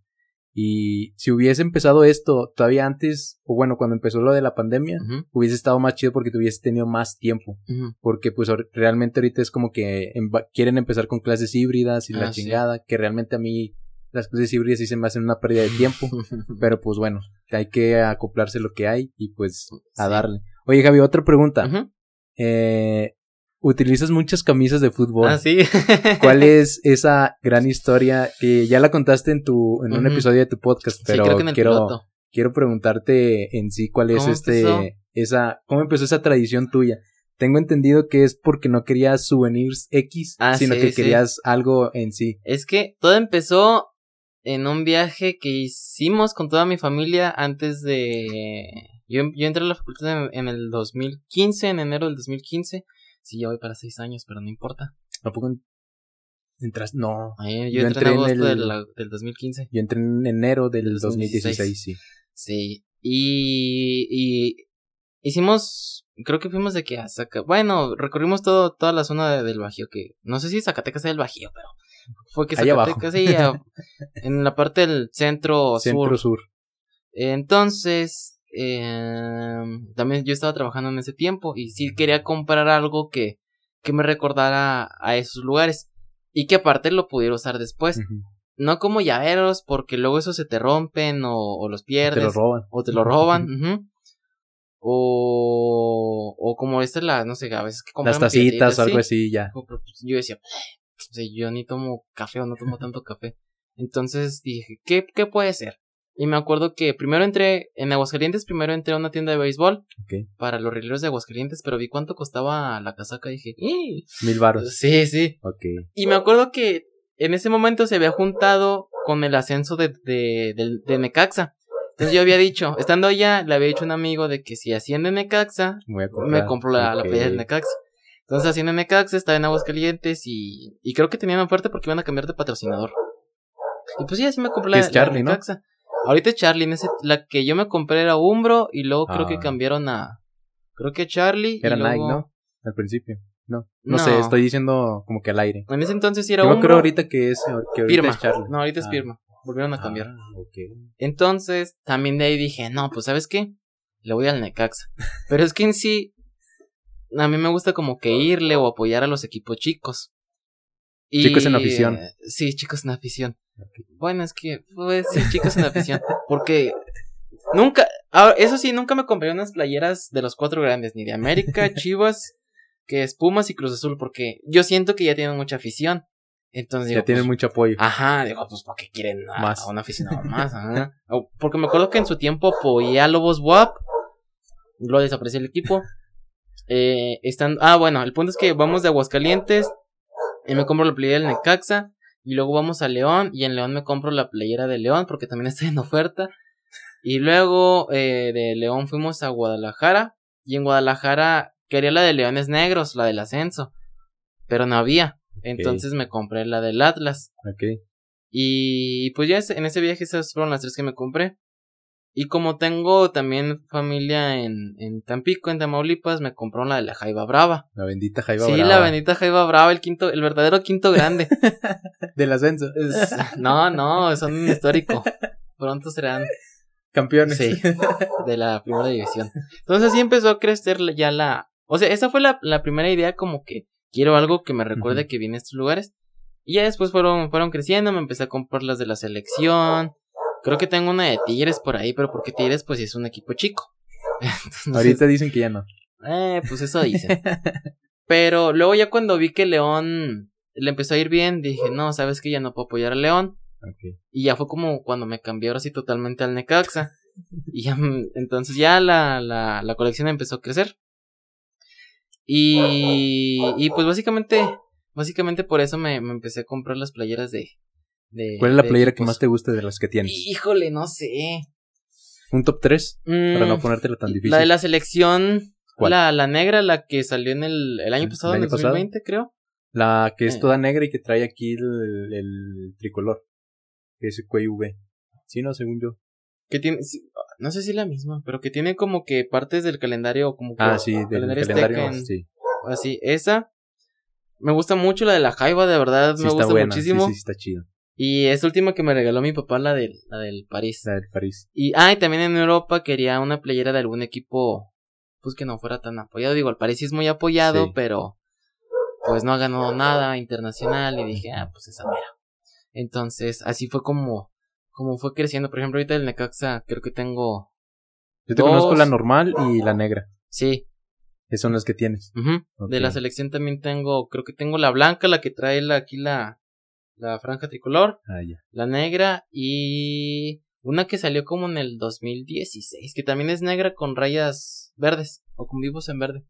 Y si hubiese empezado esto todavía antes, o bueno, cuando empezó lo de la pandemia, hubiese estado más chido porque tuviese tenido más tiempo. Porque pues realmente ahorita es como que quieren empezar con clases híbridas y la ah, chingada, que realmente a mí las clases híbridas sí se me hacen una pérdida de tiempo. pero pues bueno, hay que acoplarse lo que hay y pues a darle. Oye Javi, otra pregunta. eh, utilizas muchas camisas de fútbol. Ah, sí. ¿Cuál es esa gran historia que ya la contaste en tu en un episodio de tu podcast, pero quiero quiero preguntarte en sí cuál es este esa cómo empezó esa tradición tuya? Tengo entendido que es porque no querías souvenirs X, ah, sino que querías algo en sí. Es que todo empezó en un viaje que hicimos con toda mi familia antes de yo, yo entré a la facultad en, en el 2015, en enero del 2015 Sí, ya voy para seis años, pero no importa. ¿Tampoco entras? No. yo, entré, en agosto del, 2015. Yo entré en enero del 2016, sí. Sí. Y, y hicimos, creo que fuimos de que a bueno, recorrimos todo, toda la zona del Bajío, que no sé si Zacatecas es el Bajío, pero fue que Zacatecas, sí, en la parte del centro, centro sur. Entonces, eh, también yo estaba trabajando en ese tiempo y sí quería comprar algo que, que me recordara a esos lugares y que aparte lo pudiera usar después. No como llaveros, porque luego eso se te rompen o, los pierdes. te lo roban. O te lo roban. O, o como esta la, no sé, a veces que Las tacitas o algo así, ya. Pues, yo decía, yo ni tomo café o no tomo tanto café. Entonces dije, ¿qué, qué puede ser? Y me acuerdo que primero entré, en Aguascalientes, primero entré a una tienda de béisbol. Para los rileros de Aguascalientes, pero vi cuánto costaba la casaca y dije, Mil baros. Sí, sí. Ok. Y me acuerdo que en ese momento se había juntado con el ascenso de, de, de, Necaxa. Entonces yo había dicho, estando allá, le había dicho a un amigo de que si asciende Necaxa, me compro la, la de Necaxa. Entonces asciende Necaxa, estaba en Aguascalientes y, y creo que tenían oferta porque iban a cambiar de patrocinador. Y pues sí, así me compré la, es Charlie, Necaxa. Ahorita Charlie, en ese, la que yo me compré era Umbro y luego creo que ah. cambiaron a. Creo que Charlie. Era Nike, ¿no? Al principio. No, no, sé, estoy diciendo como que al aire. En ese entonces sí era Yo creo ahorita que es, que ahorita es Charlie. No, ahorita es ah. Pirma. Volvieron a cambiar. Ah, entonces, también de ahí dije, no, pues ¿sabes qué? Le voy al Necaxa. Pero es que en sí, a mí me gusta como que irle o apoyar a los equipos chicos. Chicos en afición. sí, chicos en afición. Bueno, es que, pues, sí, chicos en afición. Porque nunca, eso sí, nunca me compré unas playeras de los cuatro grandes, ni de América, Chivas, que es Pumas y Cruz Azul, porque yo siento que ya tienen mucha afición. Entonces Ya tienen pues, mucho apoyo. Ajá, digo, pues, ¿por qué quieren a, más. a un aficionado más? Ajá. porque me acuerdo que en su tiempo apoyé a Lobos WAP. Luego desapareció el equipo. Eh, están, ah, bueno, el punto es que vamos de Aguascalientes y me compro la playera del Necaxa. Y luego vamos a León y en León me compro la playera de León porque también está en oferta. Y luego eh, de León fuimos a Guadalajara y en Guadalajara quería la de Leones Negros, la del ascenso, pero no había. Entonces me compré la del Atlas. Ok. Y pues ya en ese viaje esas fueron las tres que me compré. Y como tengo también familia en, en Tampico, en Tamaulipas, me compró la de la Jaiba Brava. La bendita Jaiba Brava. Sí, la bendita Jaiba Brava, el quinto, el verdadero quinto grande. Del ascenso. no, no, son un histórico. Pronto serán campeones. Sí, de la primera división. Entonces así empezó a crecer ya la... O sea, esa fue la, la primera idea como que quiero algo que me recuerde que vine a estos lugares. Y ya después fueron, fueron creciendo, me empecé a comprar las de la selección. Creo que tengo una de Tigres por ahí, pero porque Tigres pues es un equipo chico. Ahorita dicen que ya no. Eh, pues eso dicen. pero luego ya cuando vi que León le empezó a ir bien, dije, no, sabes que ya no puedo apoyar a León. Y ya fue como cuando me cambié ahora sí totalmente al Necaxa. y ya, entonces ya la, la, la colección empezó a crecer. Y, y pues básicamente Básicamente por eso me, empecé a comprar las playeras de... de ¿Cuál es la playera que más te gusta de las que tienes? Híjole, no sé. ¿Un top 3? para no mm, ponértelo tan difícil. La de la selección... La, la negra, la que salió en el, el año pasado, en el 2020, creo. La que es eh. toda negra y que trae aquí el, el tricolor. Que es QV. Sí, no, según yo. Que tiene, no sé si es la misma, pero que tiene como que partes del calendario como que Ah, sí, del calendario, sí. Así, esa me gusta mucho la de la Jaiba, de verdad, me gusta muchísimo. Sí, sí, está chido. Y esa última que me regaló mi papá, la del, la del París. La del París. Y, ah, y también en Europa quería una playera de algún equipo, pues que no fuera tan apoyado. Digo, el París sí es muy apoyado, pero pues no ha ganado nada internacional. Y dije, ah, pues esa mera. Entonces, así fue como, como fue creciendo. Por ejemplo, ahorita el Necaxa creo que tengo. Yo te conozco la normal y la negra. Sí, esas son las que tienes. De la selección también tengo, creo que tengo la blanca, la que trae la, aquí la, la franja tricolor. Ah, ya. La negra y una que salió como en el 2016, que también es negra con rayas verdes o con vivos en verde.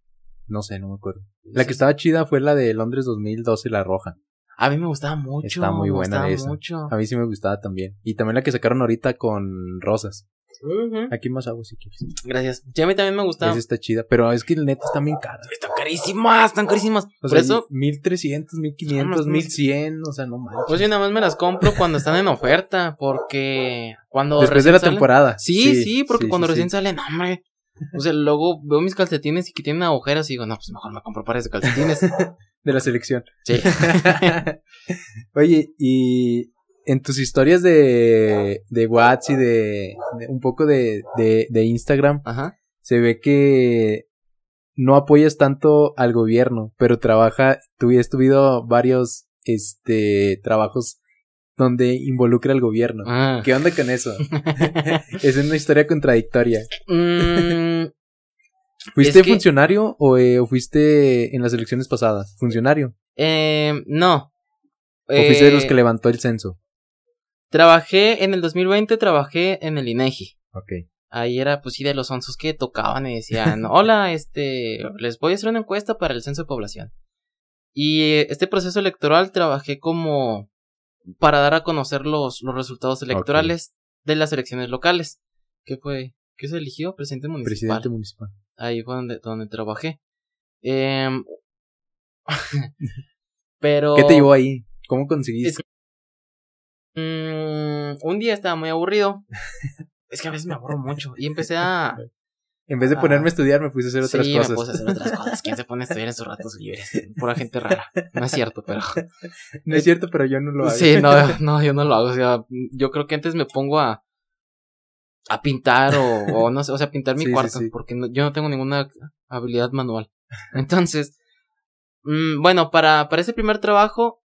No sé, no me acuerdo. La que estaba chida fue la de Londres 2012, la roja. A mí me gustaba mucho. Está muy buena esa. Mucho. A mí sí me gustaba también. Y también la que sacaron ahorita con rosas. Aquí más agua si quieres. Gracias. Ya a mí también me gustaba. Esa está chida, pero es que el neta está bien cara. Están carísimas, están carísimas. Por eso. 1300, 1500, 1100, o sea, no manches. Pues yo nada más me las compro cuando están en oferta, porque cuando. Después de la temporada. Sí, sí, porque cuando recién salen, hombre. O sea, luego veo mis calcetines y que tienen agujeros y digo, no, pues mejor me compro pares de calcetines. de la selección. Sí. Oye, y en tus historias de, de WhatsApp y de, un poco de, de, Instagram, se ve que no apoyas tanto al gobierno, pero trabaja, tú has tenido varios este trabajos donde involucra al gobierno. Ah. ¿Qué onda con eso? es una historia contradictoria. Mm, ¿Fuiste funcionario eh, o, fuiste en las elecciones pasadas? ¿Funcionario? Eh, no. ¿O fuiste de los que eh, levantó el censo? Trabajé en el 2020, trabajé en el INEGI. Ok. Ahí era, pues sí, de los onzos que tocaban y decían, hola, este, les voy a hacer una encuesta para el censo de población. Y este proceso electoral trabajé como para dar a conocer los, los resultados electorales de las elecciones locales. ¿Qué fue? ¿Qué se eligió? Presidente municipal. Presidente municipal. Ahí fue donde, donde trabajé. Em, pero... ¿Qué te llevó ahí? ¿Cómo conseguiste? Mm, un día estaba muy aburrido. es que a veces me aburro mucho. Y empecé a. En vez de ponerme a estudiar, me puse a hacer otras sí, cosas. Me puse a hacer otras cosas. ¿Quién se pone a estudiar en sus ratos libres? Pura gente rara. No es cierto, pero. No es cierto, pero yo no lo hago. Sí, no, no, yo no lo hago. O sea, yo creo que antes me pongo a. a pintar o, o no sé, o sea, pintar mi cuarto. Porque yo no tengo ninguna habilidad manual. Entonces. Mmm, bueno, para, para ese primer trabajo.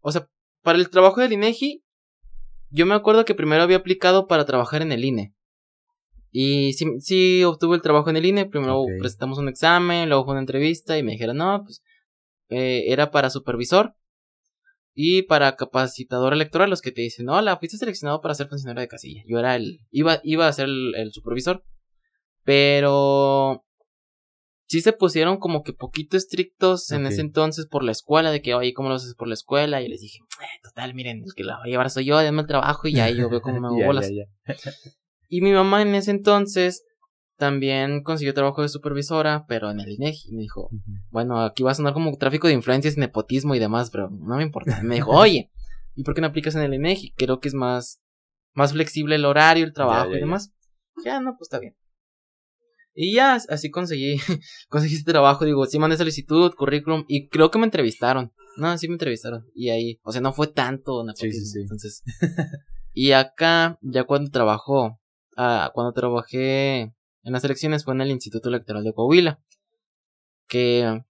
O sea, para el trabajo del INEGI, yo me acuerdo que primero había aplicado para trabajar en el INE. Y sí, sí obtuve el trabajo en el INE. Primero presentamos un examen, luego fue una entrevista y me dijeron, no, pues eh, era para supervisor y para capacitador electoral, los que te dicen, hola, fuiste seleccionado para ser funcionario de casilla. Yo era el, iba, iba a ser el, supervisor. Pero sí se pusieron como que poquito estrictos en ese entonces por la escuela, de que, oye, ¿cómo lo haces por la escuela? Y les dije, eh, total, miren, el que la va a llevar soy yo, denme el trabajo y ya yo veo cómo me hago bolas. y mi mamá en ese entonces también consiguió trabajo de supervisora, pero en el INEGI. Me dijo, bueno, aquí va a sonar como tráfico de influencias, nepotismo y demás, pero no me importa. Me dijo, oye, ¿y por qué no aplicas en el INEGI? Creo que es más, más flexible el horario, el trabajo y demás. Ya, no, pues está bien. Y ya, así conseguí, conseguí este trabajo, digo, sí mandé solicitud, currículum, y creo que me entrevistaron. No, sí me entrevistaron. Y ahí, o sea, no fue tanto sí, sí, sí. entonces. y acá, ya cuando trabajó, ah, cuando trabajé en las elecciones fue en el Instituto Electoral de Coahuila. Que...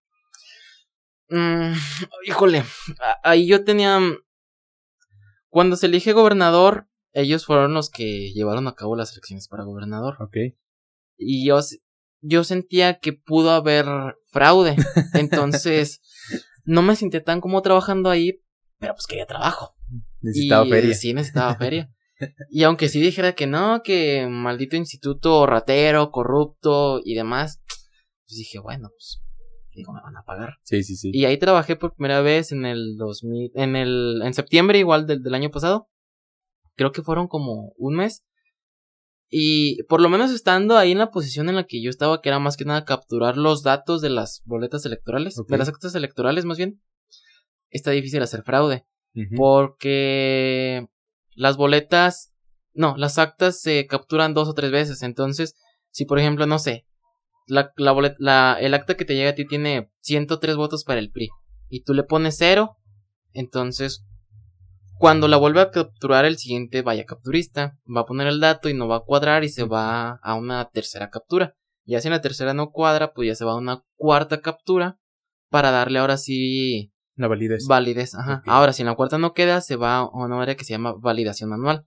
Mm, híjole, ahí yo tenía... Cuando se elige gobernador, ellos fueron los que llevaron a cabo las elecciones para gobernador. Ok. Y yo, yo sentía que pudo haber fraude. Entonces, no me sentía tan como trabajando ahí, pero pues quería trabajo. Necesitaba feria. Sí, necesitaba feria. Y aunque sí dijera que no, que maldito instituto ratero, corrupto y demás, pues dije, bueno, pues digo, me van a pagar. Sí, sí, sí. Y ahí trabajé por primera vez en el 2000, en el, en septiembre igual del, del año pasado. Creo que fueron como un mes. Y por lo menos estando ahí en la posición en la que yo estaba, que era más que nada capturar los datos de las boletas electorales, de las actas electorales más bien, está difícil hacer fraude. Porque las boletas, no, las actas se capturan dos o tres veces. Entonces, si por ejemplo, no sé, la, la, boleta, la el acta que te llega a ti tiene 103 votos para el PRI y tú le pones cero, entonces cuando la vuelve a capturar el siguiente vaya capturista, va a poner el dato y no va a cuadrar y se va a una tercera captura. Y así en la tercera no cuadra, pues ya se va a una cuarta captura para darle ahora sí la validez. Validez, ajá. Ahora, si en la cuarta no queda, se va a una área que se llama validación manual.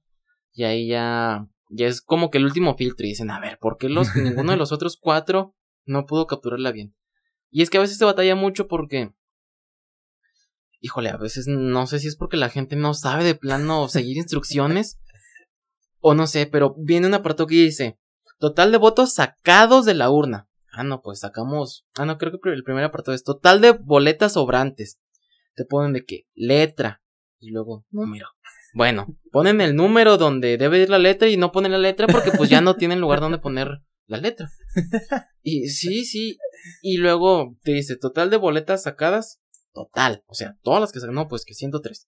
Y ahí ya, ya es como que el último filtro. Y dicen, a ver, ¿por qué los, ninguno de los otros cuatro no pudo capturarla bien? Y es que a veces se batalla mucho porque híjole, a veces no sé si es porque la gente no sabe de plano seguir instrucciones o no sé, pero viene un apartado que dice total de votos sacados de la urna. Ah, no, pues sacamos. Ah, no, creo que el primer apartado es total de boletas sobrantes. Te ponen de qué? Letra. Y luego número. Bueno, ponen el número donde debe ir la letra y no ponen la letra porque pues ya no tienen lugar donde poner la letra. Y sí, sí. Y luego te dice total de boletas sacadas total. O sea, todas las que sacan, no, pues que 103.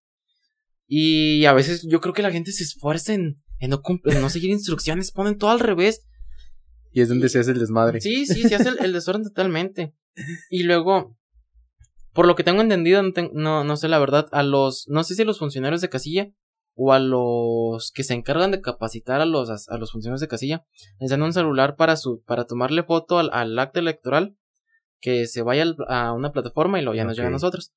Y a veces yo creo que la gente se esfuerza en, no, no seguir instrucciones, ponen todo al revés. Y es donde se hace el desmadre. Sí, sí, se hace el, desorden totalmente. Y luego, por lo que tengo entendido, no, no, sé la verdad, a los, no sé si a los funcionarios de casilla o a los que se encargan de capacitar a los, a, los funcionarios de casilla, les dan un celular para, su, para tomarle foto al, al acta electoral que se vaya a una plataforma y lo ya nos llega a nosotros.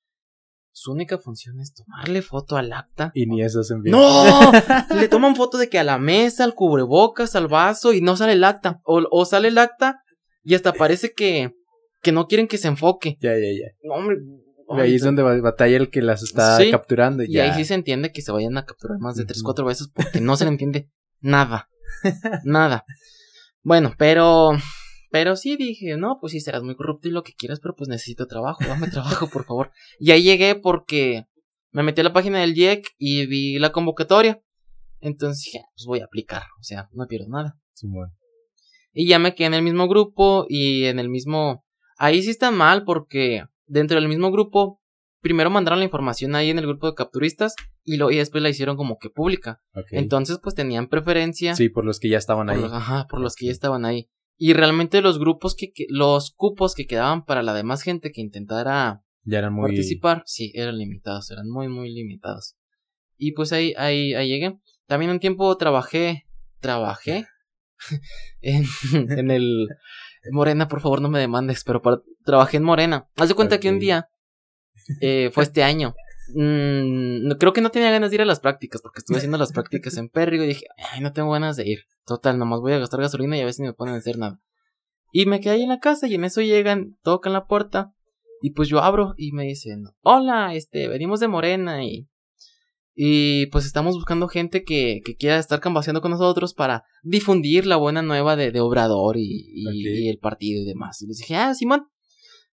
Su única función es tomarle foto al acta. Y ni eso se envía. ¡No! Le toman foto de que a la mesa, al cubrebocas, al vaso y no sale el acta. O, sale el acta y hasta parece que, que no quieren que se enfoque. Ya, ya, ya. No, hombre. ahí es donde batalla el que las está capturando. Y, y ahí sí se entiende que se vayan a capturar más de 3, 4 veces porque no se le entiende nada. nada. Bueno, pero pero sí dije, no, pues sí, serás muy corrupto y lo que quieras, pero pues necesito trabajo, dame trabajo, por favor. Y ahí llegué porque me metí a la página del JEC y vi la convocatoria. Entonces dije, pues voy a aplicar, o sea, no pierdo nada. Sí, bueno. Y ya me quedé en el mismo grupo y en el mismo... Ahí sí está mal porque dentro del mismo grupo, primero mandaron la información ahí en el grupo de capturistas y, lo, y después la hicieron como que pública. Entonces pues tenían preferencia. Sí, por los que ya estaban ahí. ajá, por los que ya estaban ahí. Y realmente los grupos que, los cupos que quedaban para la demás gente que intentara ya eran muy... participar, sí, eran limitados, eran muy, muy limitados. Y pues ahí, ahí, ahí llegué. También un tiempo trabajé, trabajé en, en el Morena, por favor no me demandes, pero trabajé en Morena. Haz de cuenta que un día, eh, fue este año, Mm, creo que no tenía ganas de ir a las prácticas porque estuve haciendo las prácticas en Pérrigo y dije, ay, no tengo ganas de ir. Total, nomás voy a gastar gasolina y a veces ni me ponen a hacer nada. Y me quedé ahí en la casa y en eso llegan, tocan la puerta y pues yo abro y me dicen, hola, este, venimos de Morena y... Y pues estamos buscando gente que, que quiera estar cambaseando con nosotros para difundir la buena nueva de, de Obrador y, y, el partido y demás. Y les dije, ah, Simón.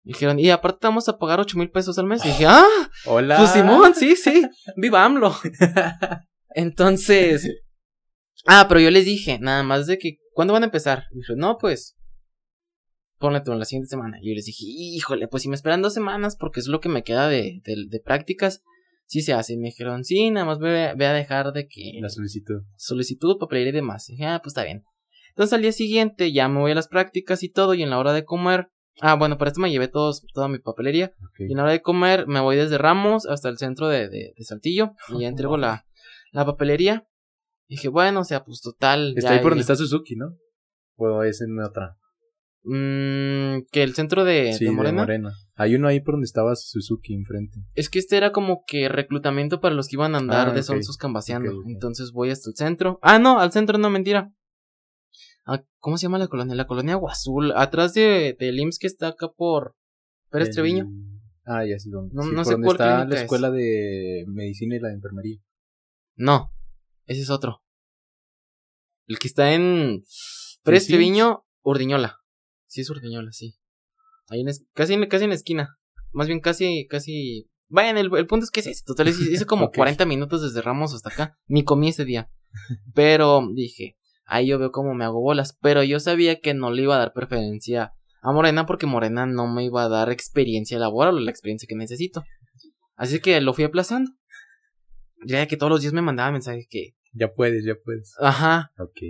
Dijeron, y aparte te vamos a pagar ocho mil pesos al mes. Y dije, ah, hola. Pues Simón, sí, sí, viva AMLO. Entonces, ah, pero yo les dije, nada más de que, ¿cuándo van a empezar? Y dije, no, pues, ponle tú en la siguiente semana. Y yo les dije, híjole, pues si me esperan dos semanas, porque es lo que me queda de, de, de prácticas, sí se hace. Y me dijeron, sí, nada más voy a, dejar de que... La solicitud. Solicitud, papelería y demás. Y dije, ah, pues está bien. Entonces al día siguiente ya me voy a las prácticas y todo, y en la hora de comer... Ah, bueno, para esto me llevé todos, toda mi papelería. Y en la hora de comer me voy desde Ramos hasta el centro de, de, Saltillo y ya entrego la, la papelería. dije, bueno, o sea, pues total. Está ahí por donde está Suzuki, ¿no? O es en otra. Mmm, que el centro de, de Morena. Hay uno ahí por donde estaba Suzuki enfrente. Es que este era como que reclutamiento para los que iban a andar ah, de sonsos cambaseando. Entonces voy hasta el centro. Ah, no, al centro no, mentira. Ah, ¿Cómo se llama la colonia? La colonia Guazul. Atrás de, del IMSS que está acá por Pérez Treviño. Ah, ya sí, ¿dónde? No, no sé cuál está la escuela de medicina y la de enfermería. No, ese es otro. El que está en Pérez Treviño, Urdiñola. Sí, es Urdiñola, sí. Ahí en casi, casi en la esquina. Más bien casi, casi. Vayan, el, el punto es que es Total, hice, como 40 minutos desde Ramos hasta acá. Ni comí ese día. Pero dije, ahí yo veo cómo me hago bolas. Pero yo sabía que no le iba a dar preferencia a Morena porque Morena no me iba a dar experiencia laboral o la experiencia que necesito. Así que lo fui aplazando. Ya que todos los días me mandaban mensajes que. Ya puedes, ya puedes. Ajá. Ok.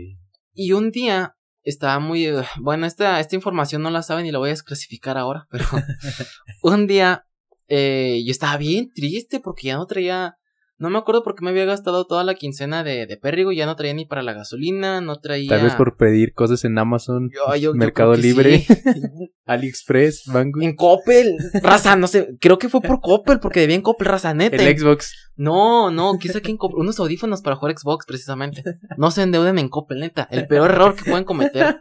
Y un día estaba muy... Eh, bueno, esta, esta información no la saben y la voy a desclasificar ahora, pero un día eh, yo estaba bien triste porque ya no traía no me acuerdo por qué me había gastado toda la quincena de, de pérrigo, ya no traía ni para la gasolina, no traía... Tal vez por pedir cosas en Amazon, Mercado Libre, AliExpress, Bango. En Coppel, raza, no sé, creo que fue por Coppel, porque debía en Coppel, raza, neta. El Xbox. No, no, quise aquí en Coppel, unos audífonos para jugar Xbox, precisamente. No se endeuden en Coppel, neta, el peor error que pueden cometer.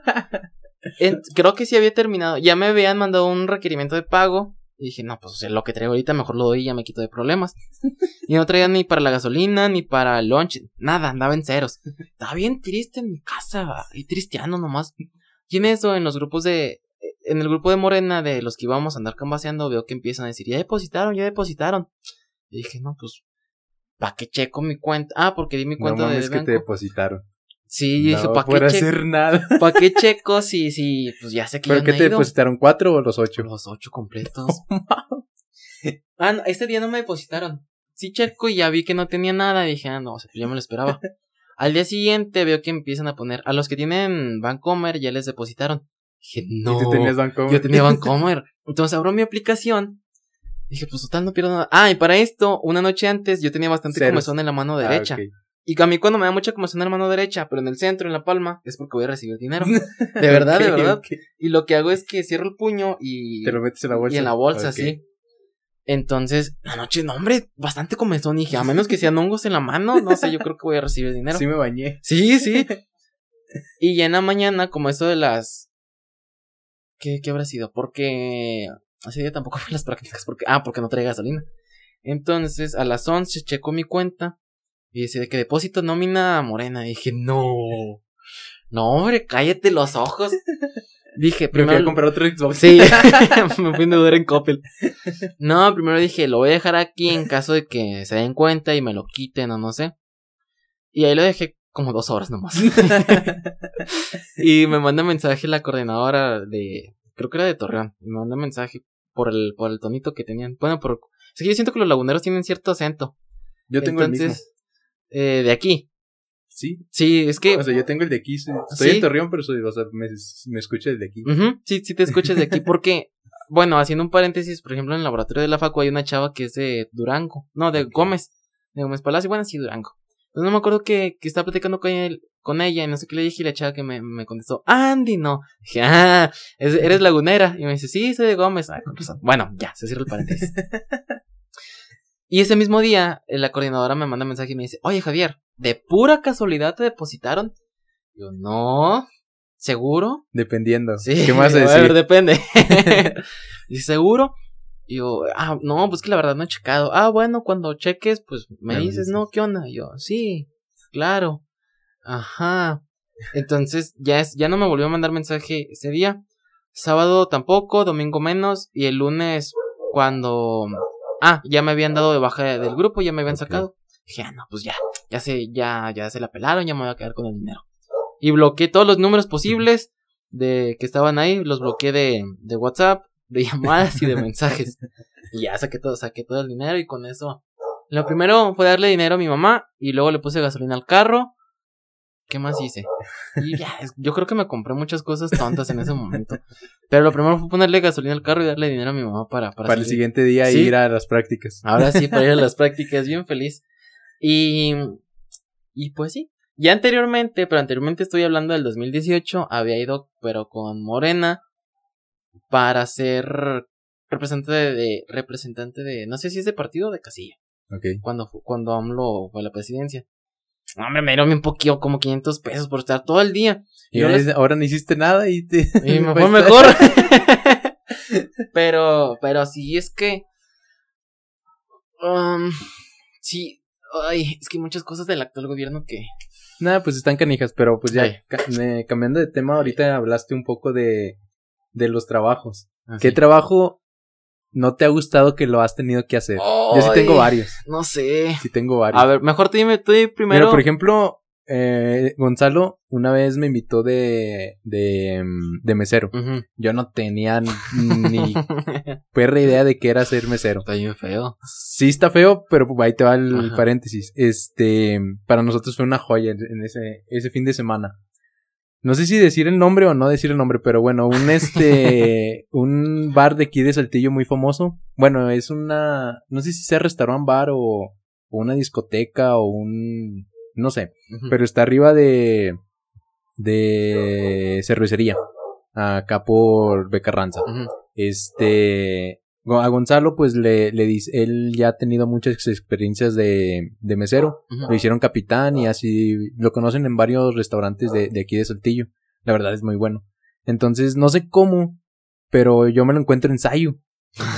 creo que sí había terminado, ya me habían mandado un requerimiento de pago, y dije, no, pues o sea, lo que traigo ahorita mejor lo doy y ya me quito de problemas. y no traía ni para la gasolina, ni para el lunch, nada, andaba en ceros. Estaba bien triste en mi casa, y tristeando nomás. Y en eso, en los grupos de, en el grupo de Morena, de los que íbamos a andar cambaseando, veo que empiezan a decir, ya depositaron, ya depositaron. Y dije, no, pues, ¿para qué checo mi cuenta? Ah, porque di mi cuenta no, de es que te depositaron. Sí, yo dije, ¿para qué hacer nada. ¿Para qué checo si, si, pues ya sé que ¿Pero qué te depositaron? ¿Cuatro o los ocho? Los ocho completos. ah, no, este día no me depositaron. Sí checo y ya vi que no tenía nada. dije, ah, no, o sea, pues ya me lo esperaba. Al día siguiente veo que empiezan a poner, a los que tienen Bancomer ya les depositaron. Dije, no. ¿Y tú tenías Bancomer? Yo tenía Bancomer. Entonces abro mi aplicación. Dije, pues total, no pierdo nada. Ah, y para esto, una noche antes, yo tenía bastante comezón en la mano ah, derecha. Y a mí cuando me da mucha comezón en la mano derecha, pero en el centro, en la palma, es porque voy a recibir dinero. De verdad, de verdad. Y lo que hago es que cierro el puño y... Te lo metes en la bolsa. Y en la bolsa, sí. Entonces, la noche, no, hombre, bastante comezón. Y dije, a menos que sean hongos en la mano, no sé, yo creo que voy a recibir dinero. Sí me bañé. Sí, sí. y ya en la mañana, como eso de las... ¿Qué, qué habrá sido? Porque... Así día tampoco fue las prácticas. Porque... Ah, porque no trae gasolina. Entonces, a las 11 checo mi cuenta y dice, de que depósito nómina morena. Y dije, no. No, hombre, cállate los ojos. Dije, primero. Me comprar otro Xbox. Sí, me fui a endeudar en Coppel. No, primero dije, lo voy a dejar aquí en caso de que se den cuenta y me lo quiten o no sé. Y ahí lo dejé como dos horas nomás. y me manda mensaje la coordinadora de. Creo que era de Torreón. Y me manda mensaje por el, por el tonito que tenían. Bueno, por. Es que yo siento que los laguneros tienen cierto acento. Yo tengo el mismo eh, de aquí. Sí. Sí, es que. O sea, yo tengo el de aquí. Estoy en Torreón, pero soy, o sea, me, me escucha de aquí. Sí, sí te escuchas de aquí porque, bueno, haciendo un paréntesis, por ejemplo, en el laboratorio de la Facu hay una chava que es de Durango. No, de Gómez. De Gómez Palacio, bueno, sí, Durango. Entonces no me acuerdo que, que estaba platicando con, él, con ella y no sé qué le dije y la chava que me, me contestó, Andy, no. Dije, ah, eres lagunera. Y me dice, sí, soy de Gómez. Ah, con razón. Bueno, ya, se cierra el paréntesis. Y ese mismo día, la coordinadora me manda un mensaje y me dice, oye Javier, ¿de pura casualidad te depositaron? Yo, no, ¿seguro? Dependiendo. Sí, ¿qué más a decir? A ver, depende. dice, ¿seguro? Y yo, ah, no, pues que la verdad no he checado. Ah, bueno, cuando cheques, pues me dices, no, ¿qué onda? Y yo, sí, claro. Ajá. Entonces, ya es, ya no me volvió a mandar mensaje ese día. Sábado tampoco, domingo menos. Y el lunes, cuando. Ah, ya me habían dado de baja del grupo, ya me habían sacado. Dije, ah, no, pues ya, ya se, ya, ya se la pelaron, ya me voy a quedar con el dinero. Y bloqueé todos los números posibles de que estaban ahí, los bloqueé de, de WhatsApp, de llamadas y de mensajes. Y ya saqué todo, saqué todo el dinero y con eso. Lo primero fue darle dinero a mi mamá y luego le puse gasolina al carro. ¿Qué más hice? Y ya, yo creo que me compré muchas cosas tontas en ese momento. Pero lo primero fue ponerle gasolina al carro y darle dinero a mi mamá para... Para, para el siguiente día ir a las prácticas. Ahora sí, para ir a las prácticas, bien feliz. Y... Y pues sí. Ya anteriormente, pero anteriormente estoy hablando del 2018, había ido, pero con Morena, para ser representante de, representante de, no sé si es de partido o de casilla. Ok. Cuando, cuando AMLO fue a la presidencia. Hombre, me dieron un poquito, como 500 pesos por estar todo el día. Y, ahora, no hiciste nada y te... Y mejor. pero, pero sí, es que... Um, sí, ay, es que hay muchas cosas del actual gobierno que... Nada, pues están canijas, pero pues ya, cambiando de tema, ahorita hablaste un poco de, de los trabajos. Ah, ¿Qué trabajo no te ha gustado que lo has tenido que hacer? Yo sí tengo varios. No sé. Sí tengo varios. A ver, mejor tú dime tú primero. Mira, por ejemplo, eh, Gonzalo una vez me invitó de, de, de mesero. Yo no tenía ni perra idea de qué era ser mesero. Está bien feo. Sí está feo, pero ahí te va el paréntesis. Este, para nosotros fue una joya en ese, ese fin de semana. No sé si decir el nombre o no decir el nombre, pero bueno, un este, un bar de aquí de Saltillo muy famoso. Bueno, es una, no sé si sea restaurant bar o, una discoteca o un, no sé, pero está arriba de, de cervecería, acá por Becarranza. Este, a Gonzalo, pues le, le dice, él ya ha tenido muchas experiencias de, de mesero. Lo hicieron capitán y así lo conocen en varios restaurantes de, de aquí de Saltillo. La verdad es muy bueno. Entonces, no sé cómo, pero yo me lo encuentro en ensayo.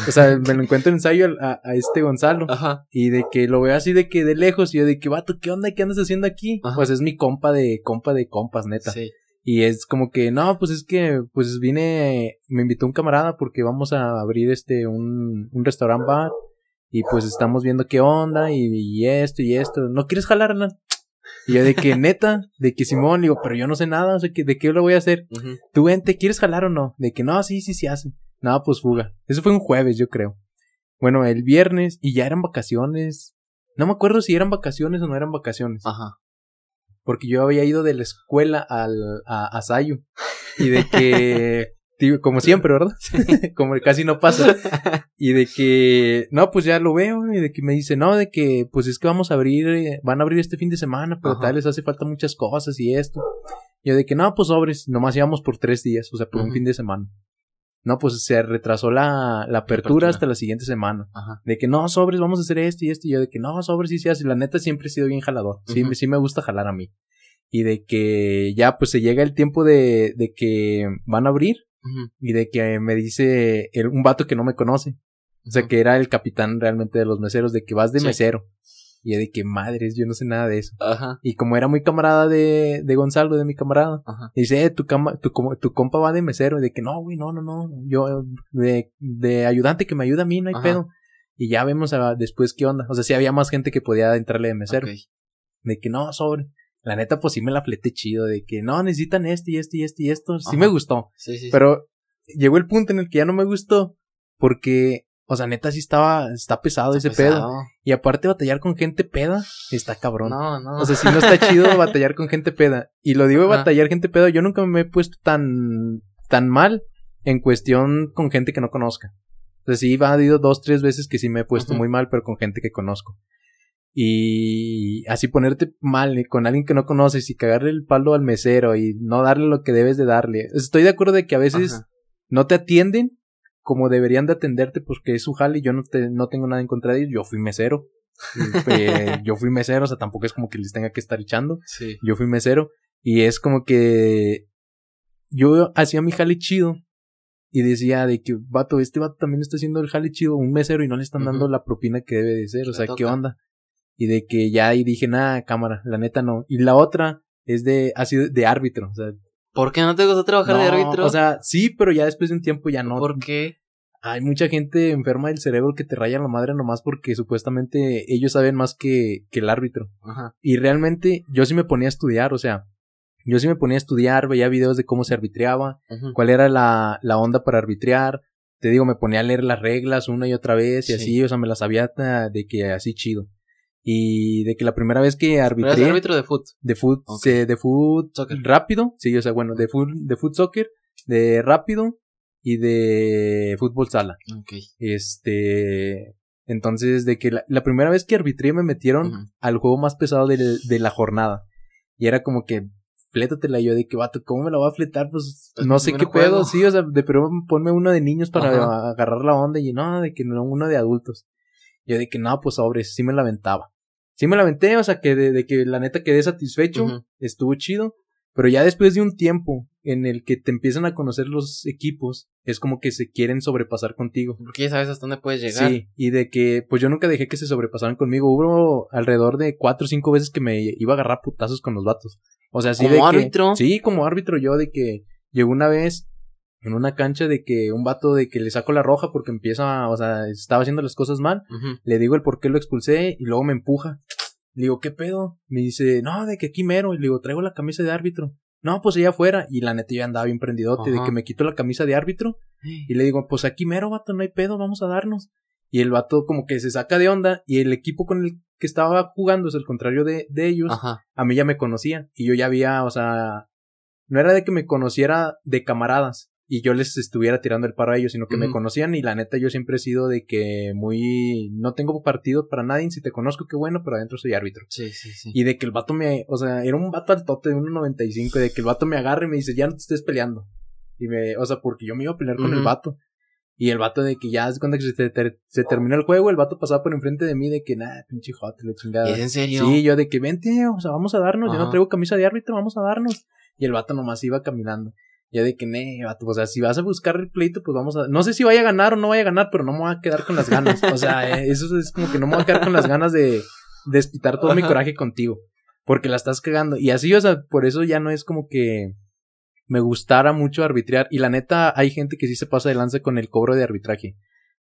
O sea, me lo encuentro en ensayo a, a, este Gonzalo. Ajá. Y de que lo veo así de que de lejos. Y yo de que, vato, ¿qué onda? ¿Qué andas haciendo aquí? Pues es mi compa de, compa de compas, neta. Sí. Y es como que, no, pues es que, pues vine, me invitó un camarada porque vamos a abrir este, un, un restaurant bar. Y pues estamos viendo qué onda y, esto y esto. ¿No quieres jalar, Hernán? Y yo de que neta, de que Simón, digo, pero yo no sé nada, o sea, que, ¿de qué lo voy a hacer? Tú vente, ¿quieres jalar o no? De que no, sí, sí, sí hace. No, pues fuga. Eso fue un jueves, yo creo. Bueno, el viernes, y ya eran vacaciones. No me acuerdo si eran vacaciones o no eran vacaciones. Ajá porque yo había ido de la escuela al, a, a Sayu. Y de que, como siempre, ¿verdad? como casi no pasa. Y de que, no, pues ya lo veo, y de que me dice, no, de que, pues es que vamos a abrir, eh, van a abrir este fin de semana, pero tal les hace falta muchas cosas y esto. Y yo de que, no, pues sobres, nomás íbamos por tres días, o sea, por un fin de semana. No, pues se retrasó la, la apertura, hasta la siguiente semana. De que no, sobres, vamos a hacer esto y esto. Y yo de que no, sobres, sí se hace. La neta siempre he sido bien jalador. Sí, sí me gusta jalar a mí. Y de que ya pues se llega el tiempo de, de que van a abrir. Y de que me dice el, un vato que no me conoce. O sea, que era el capitán realmente de los meseros, de que vas de mesero. Y de que madres, yo no sé nada de eso. Ajá. Y como era muy camarada de, de Gonzalo, de mi camarada, Ajá. dice, eh, tu, cama, tu, tu compa va de mesero. Y de que no, güey, no, no, no. Yo, de, de ayudante que me ayuda a mí, no hay pedo. Y ya vemos a, después qué onda. O sea, si había más gente que podía entrarle de mesero. De que no, sobre. La neta, pues sí me la fleté chido. De que no, necesitan esto y esto y esto y esto. Sí me gustó. Sí, sí, Pero llegó el punto en el que ya no me gustó. Porque o sea, neta sí estaba, está pesado ese pedo. Y aparte batallar con gente peda, está cabrón. No, no. O sea, si no está chido batallar con gente peda. Y lo digo batallar gente peda, yo nunca me he puesto tan, tan mal en cuestión con gente que no conozca. O sea, sí, ha habido dos, tres veces que sí me he puesto muy mal, pero con gente que conozco. Y así ponerte mal eh, con alguien que no conoces y cagarle el palo al mesero y no darle lo que debes de darle. Estoy de acuerdo de que a veces no te atienden como deberían de atenderte, porque es su jale y yo no, te, no tengo nada en contra de ellos. Yo fui mesero. Eh, yo fui mesero, o sea, tampoco es como que les tenga que estar echando. Sí. Yo fui mesero. Y es como que yo hacía mi jale chido. y decía de que, vato, este vato también está haciendo el jale chido, un mesero y no le están dando la propina que debe de ser, o sea, ¿qué onda? Y de que ya ahí dije, nada, cámara, la neta no. Y la otra es de, ha sido de árbitro, o sea. ¿Por qué no te gusta trabajar de árbitro? O sea, sí, pero ya después de un tiempo ya no. ¿Por qué? hay mucha gente enferma del cerebro que te raya la madre nomás porque supuestamente ellos saben más que, que el árbitro. Ajá. Y realmente yo sí me ponía a estudiar, o sea, yo sí me ponía a estudiar, veía videos de cómo se arbitreaba, cuál era la, la onda para arbitrear. Te digo, me ponía a leer las reglas una y otra vez y así, o sea, me las sabía de que así chido. Y de que la primera vez que arbitré. árbitro de foot? De foot, de foot rápido. Sí, o sea, bueno, de foot, de foot soccer, de rápido y de fútbol sala. Este. Entonces, de que la, primera vez que arbitré me metieron al juego más pesado de, de, la jornada. Y era como que, flétatela yo de que, vato, ¿cómo me la voy a fletar? Pues, pues no sé qué puedo, sí, o sea, de pero ponme uno de niños para agarrar la onda y no, de que no, uno de adultos. Yo de que no, pues sobres, sí me la aventaba. Sí me la aventé, o sea, que de, de que la neta quedé satisfecho, estuvo chido. Pero ya después de un tiempo en el que te empiezan a conocer los equipos, es como que se quieren sobrepasar contigo. Porque ya sabes hasta dónde puedes llegar. Sí, y de que, pues yo nunca dejé que se sobrepasaran conmigo. Hubo alrededor de cuatro o cinco veces que me iba a agarrar putazos con los vatos. O sea, sí ¿Como árbitro? sí, como árbitro yo de que llegó una vez en una cancha de que un vato de que le saco la roja porque empieza, o sea, estaba haciendo las cosas mal. Le digo el por qué lo expulsé y luego me empuja. Le digo, ¿qué pedo? Me dice, no, de que aquí mero. Y le digo, traigo la camisa de árbitro. No, pues allá afuera. Y la neta yo andaba bien prendidote de que me quito la camisa de árbitro. Y le digo, pues aquí mero, vato, no hay pedo, vamos a darnos. Y el vato como que se saca de onda. Y el equipo con el que estaba jugando es el contrario de, de ellos. A mí ya me conocía. Y yo ya había, o sea, no era de que me conociera de camaradas y yo les estuviera tirando el paro a ellos, sino que me conocían y la neta yo siempre he sido de que muy... No tengo partido para nadie, si te conozco qué bueno, pero adentro soy árbitro. Sí, sí, sí. Y de que el vato me... O sea, era un vato al tote de 1.95 y de que el vato me agarre y me dice, ya no te estés peleando. Y me... O sea, porque yo me iba a pelear con el vato. Y el vato de que ya cuando se, se terminó el juego, el vato pasaba por enfrente de mí de que, nah, pinche jote, le chingada. ¿Es en serio? Sí, yo de que vente, o sea, vamos a darnos, yo no traigo camisa de árbitro, vamos a darnos. Y el vato nomás iba caminando. Ya de que, ne, o sea, si vas a buscar el pleito, pues vamos a. No sé si vaya a ganar o no vaya a ganar, pero no me voy a quedar con las ganas. O sea, eh, eso es como que no me voy a quedar con las ganas de despitar todo mi coraje contigo. Porque la estás cagando. Y así, o sea, por eso ya no es como que me gustara mucho arbitrar. Y la neta, hay gente que sí se pasa de lanza con el cobro de arbitraje.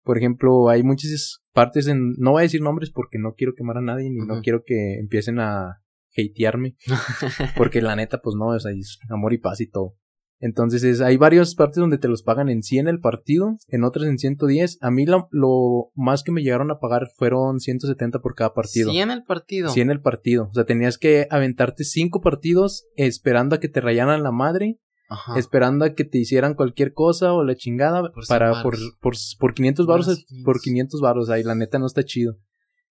Por ejemplo, hay muchas partes en. No voy a decir nombres porque no quiero quemar a nadie ni no quiero que empiecen a hatearme. porque la neta, pues no, o sea, es amor y paz y todo. Entonces hay varias partes donde te los pagan en 100 el partido, en otras en 110. A mí lo, lo más que me llegaron a pagar fueron 170 por cada partido. 100 el partido. 100 el partido. O sea, tenías que aventarte 5 partidos esperando a que te rayaran la madre. Esperando a que te hicieran cualquier cosa o la chingada para por, por, por 500 baros por 500 baros ahí la neta no está chido.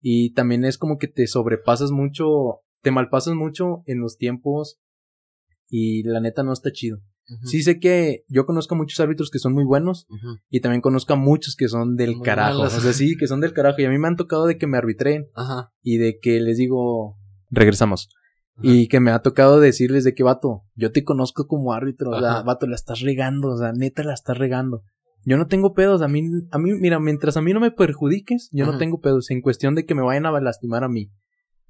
Y también es como que te sobrepasas mucho, te malpasas mucho en los tiempos y la neta no está chido. Sí sé que yo conozco muchos árbitros que son muy buenos y también conozco a muchos que son del carajo. O sea, sí, que son del carajo. Y a mí me han tocado de que me arbitren y de que les digo, regresamos. Y que me ha tocado decirles de que, vato, yo te conozco como árbitro, o sea, vato, la estás regando, o sea, neta la estás regando. Yo no tengo pedos, a mí, a mí, mira, mientras a mí no me perjudiques, yo no tengo pedos, en cuestión de que me vayan a lastimar a mí.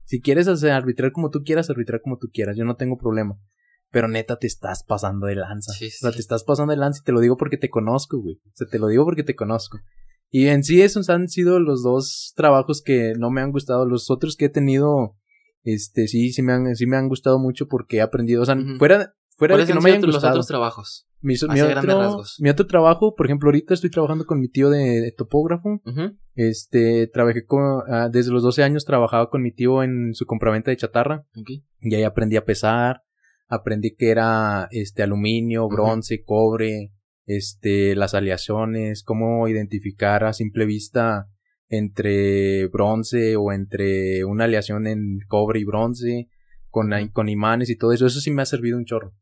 Si quieres hacer arbitrar como tú quieras, arbitrar como tú quieras, yo no tengo problema. Pero neta, te estás pasando de lanza. Sí, O sea, te estás pasando de lanza y te lo digo porque te conozco, güey. O sea, te lo digo porque te conozco. Y en sí esos han sido los dos trabajos que no me han gustado. Los otros que he tenido, este, sí, sí me han, sí me han gustado mucho porque he aprendido. O sea, fuera, fuera de que no me hayan gustado. Los otros trabajos. Mi, otro, mi otro trabajo, por ejemplo, ahorita estoy trabajando con mi tío de, topógrafo. Este, trabajé con, ah, desde los 12 años trabajaba con mi tío en su compraventa de chatarra. Y ahí aprendí a pesar, aprendí que era este aluminio, bronce, cobre, este las aleaciones, cómo identificar a simple vista entre bronce o entre una aleación en cobre y bronce con, con imanes y todo eso, eso sí me ha servido un chorro.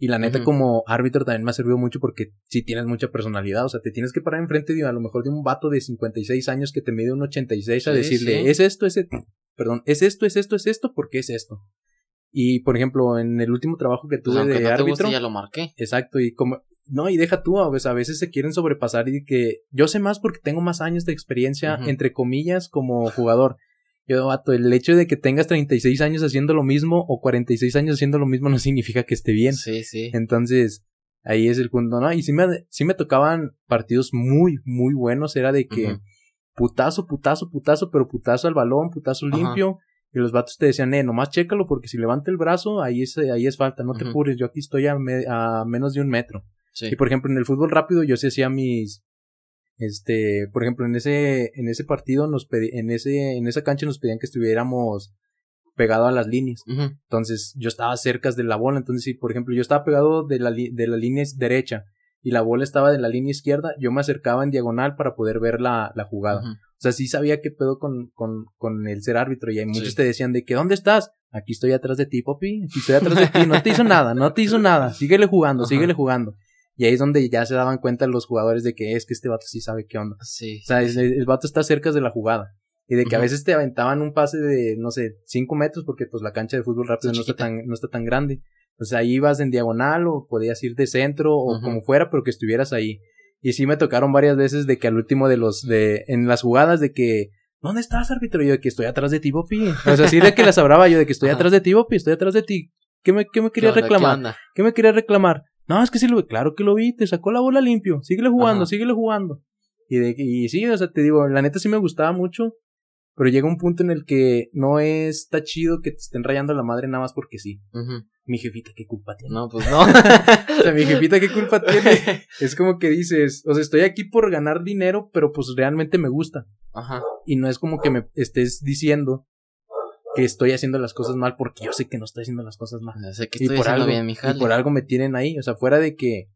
Y la neta, como árbitro también me ha servido mucho porque sí tienes mucha personalidad. O sea, te tienes que parar enfrente de a lo mejor de un vato de 56 años que te mide un 86 a decirle, es esto, es esto, perdón, es esto, es esto, es esto, porque es esto. Y por ejemplo, en el último trabajo que pues tuve de árbitro. ya lo marqué. Exacto, y como no, y deja tú, a veces, a veces se quieren sobrepasar y que yo sé más porque tengo más años de experiencia, entre comillas, como jugador. Yo, vato, el hecho de que tengas 36 años haciendo lo mismo o 46 años haciendo lo mismo no significa que esté bien. Sí, sí. Entonces, ahí es el punto, ¿no? Y sí me, sí me tocaban partidos muy, muy buenos. Era de que putazo, putazo, putazo, pero putazo al balón, putazo limpio. Y los vatos te decían, eh, nomás chécalo porque si levanta el brazo, ahí es, ahí es falta, no te pures, yo aquí estoy a, a menos de un metro. Y por ejemplo, en el fútbol rápido yo sí hacía mis, este, por ejemplo, en ese, en ese partido nos pedí, en ese, en esa cancha nos pedían que estuviéramos pegado a las líneas. Entonces, yo estaba cerca de la bola, entonces si, por ejemplo, yo estaba pegado de la, de la línea derecha y la bola estaba de la línea izquierda, yo me acercaba en diagonal para poder ver la, la jugada. O sea, sí sabía qué pedo con, con, con el ser árbitro. Y hay muchos te decían de que, ¿dónde estás? Aquí estoy atrás de ti, papi. Aquí estoy atrás de ti. No te hizo nada, no te hizo nada. Síguele jugando, síguele jugando. Y ahí es donde ya se daban cuenta los jugadores de que es que este vato sí sabe qué onda. Sí. O sea, el, vato está cerca de la jugada. Y de que a veces te aventaban un pase de, no sé, cinco metros, porque pues la cancha de fútbol rápido no está, tan, no está tan grande. O sea, ahí ibas en diagonal o podías ir de centro o como fuera, pero que estuvieras ahí. Y sí me tocaron varias veces de que al último de los, de, en las jugadas de que, ¿dónde estás, árbitro? yo de que estoy atrás de ti, Bopi. O sea, sí de que las hablaba yo de que estoy atrás de ti, Bopi, estoy atrás de ti. ¿Qué me, qué me querías reclamar? ¿Qué, me querías reclamar? No, es que sí lo vi, claro que lo vi, te sacó la bola limpio, síguele jugando, síguele jugando. Y de, y sí, o sea, te digo, la neta sí me gustaba mucho, pero llega un punto en el que no está chido que te estén rayando la madre nada más porque sí. Mi jefita, ¿qué culpa tiene? No, pues no. o sea, mi jefita, ¿qué culpa tiene? es como que dices, o sea, estoy aquí por ganar dinero, pero pues realmente me gusta. Ajá. Y no es como que me estés diciendo que estoy haciendo las cosas mal porque yo sé que no estoy haciendo las cosas mal. sé que estoy y por algo, bien, mi Y por algo me tienen ahí, o sea, fuera de que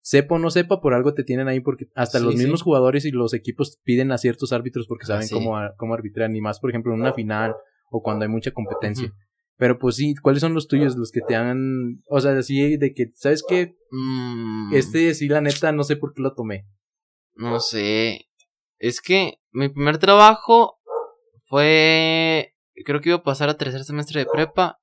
sepa o no sepa, por algo te tienen ahí porque hasta los mismos jugadores y los equipos piden a ciertos árbitros porque ah, saben cómo, cómo arbitrar, ni más, por ejemplo, en una final o cuando hay mucha competencia. Pero pues sí, ¿cuáles son los tuyos? Los que te han, o sea, así de que, ¿sabes qué? Mm. Este sí, la neta, no sé por qué lo tomé. No sé. Es que mi primer trabajo fue, creo que iba a pasar a tercer semestre de prepa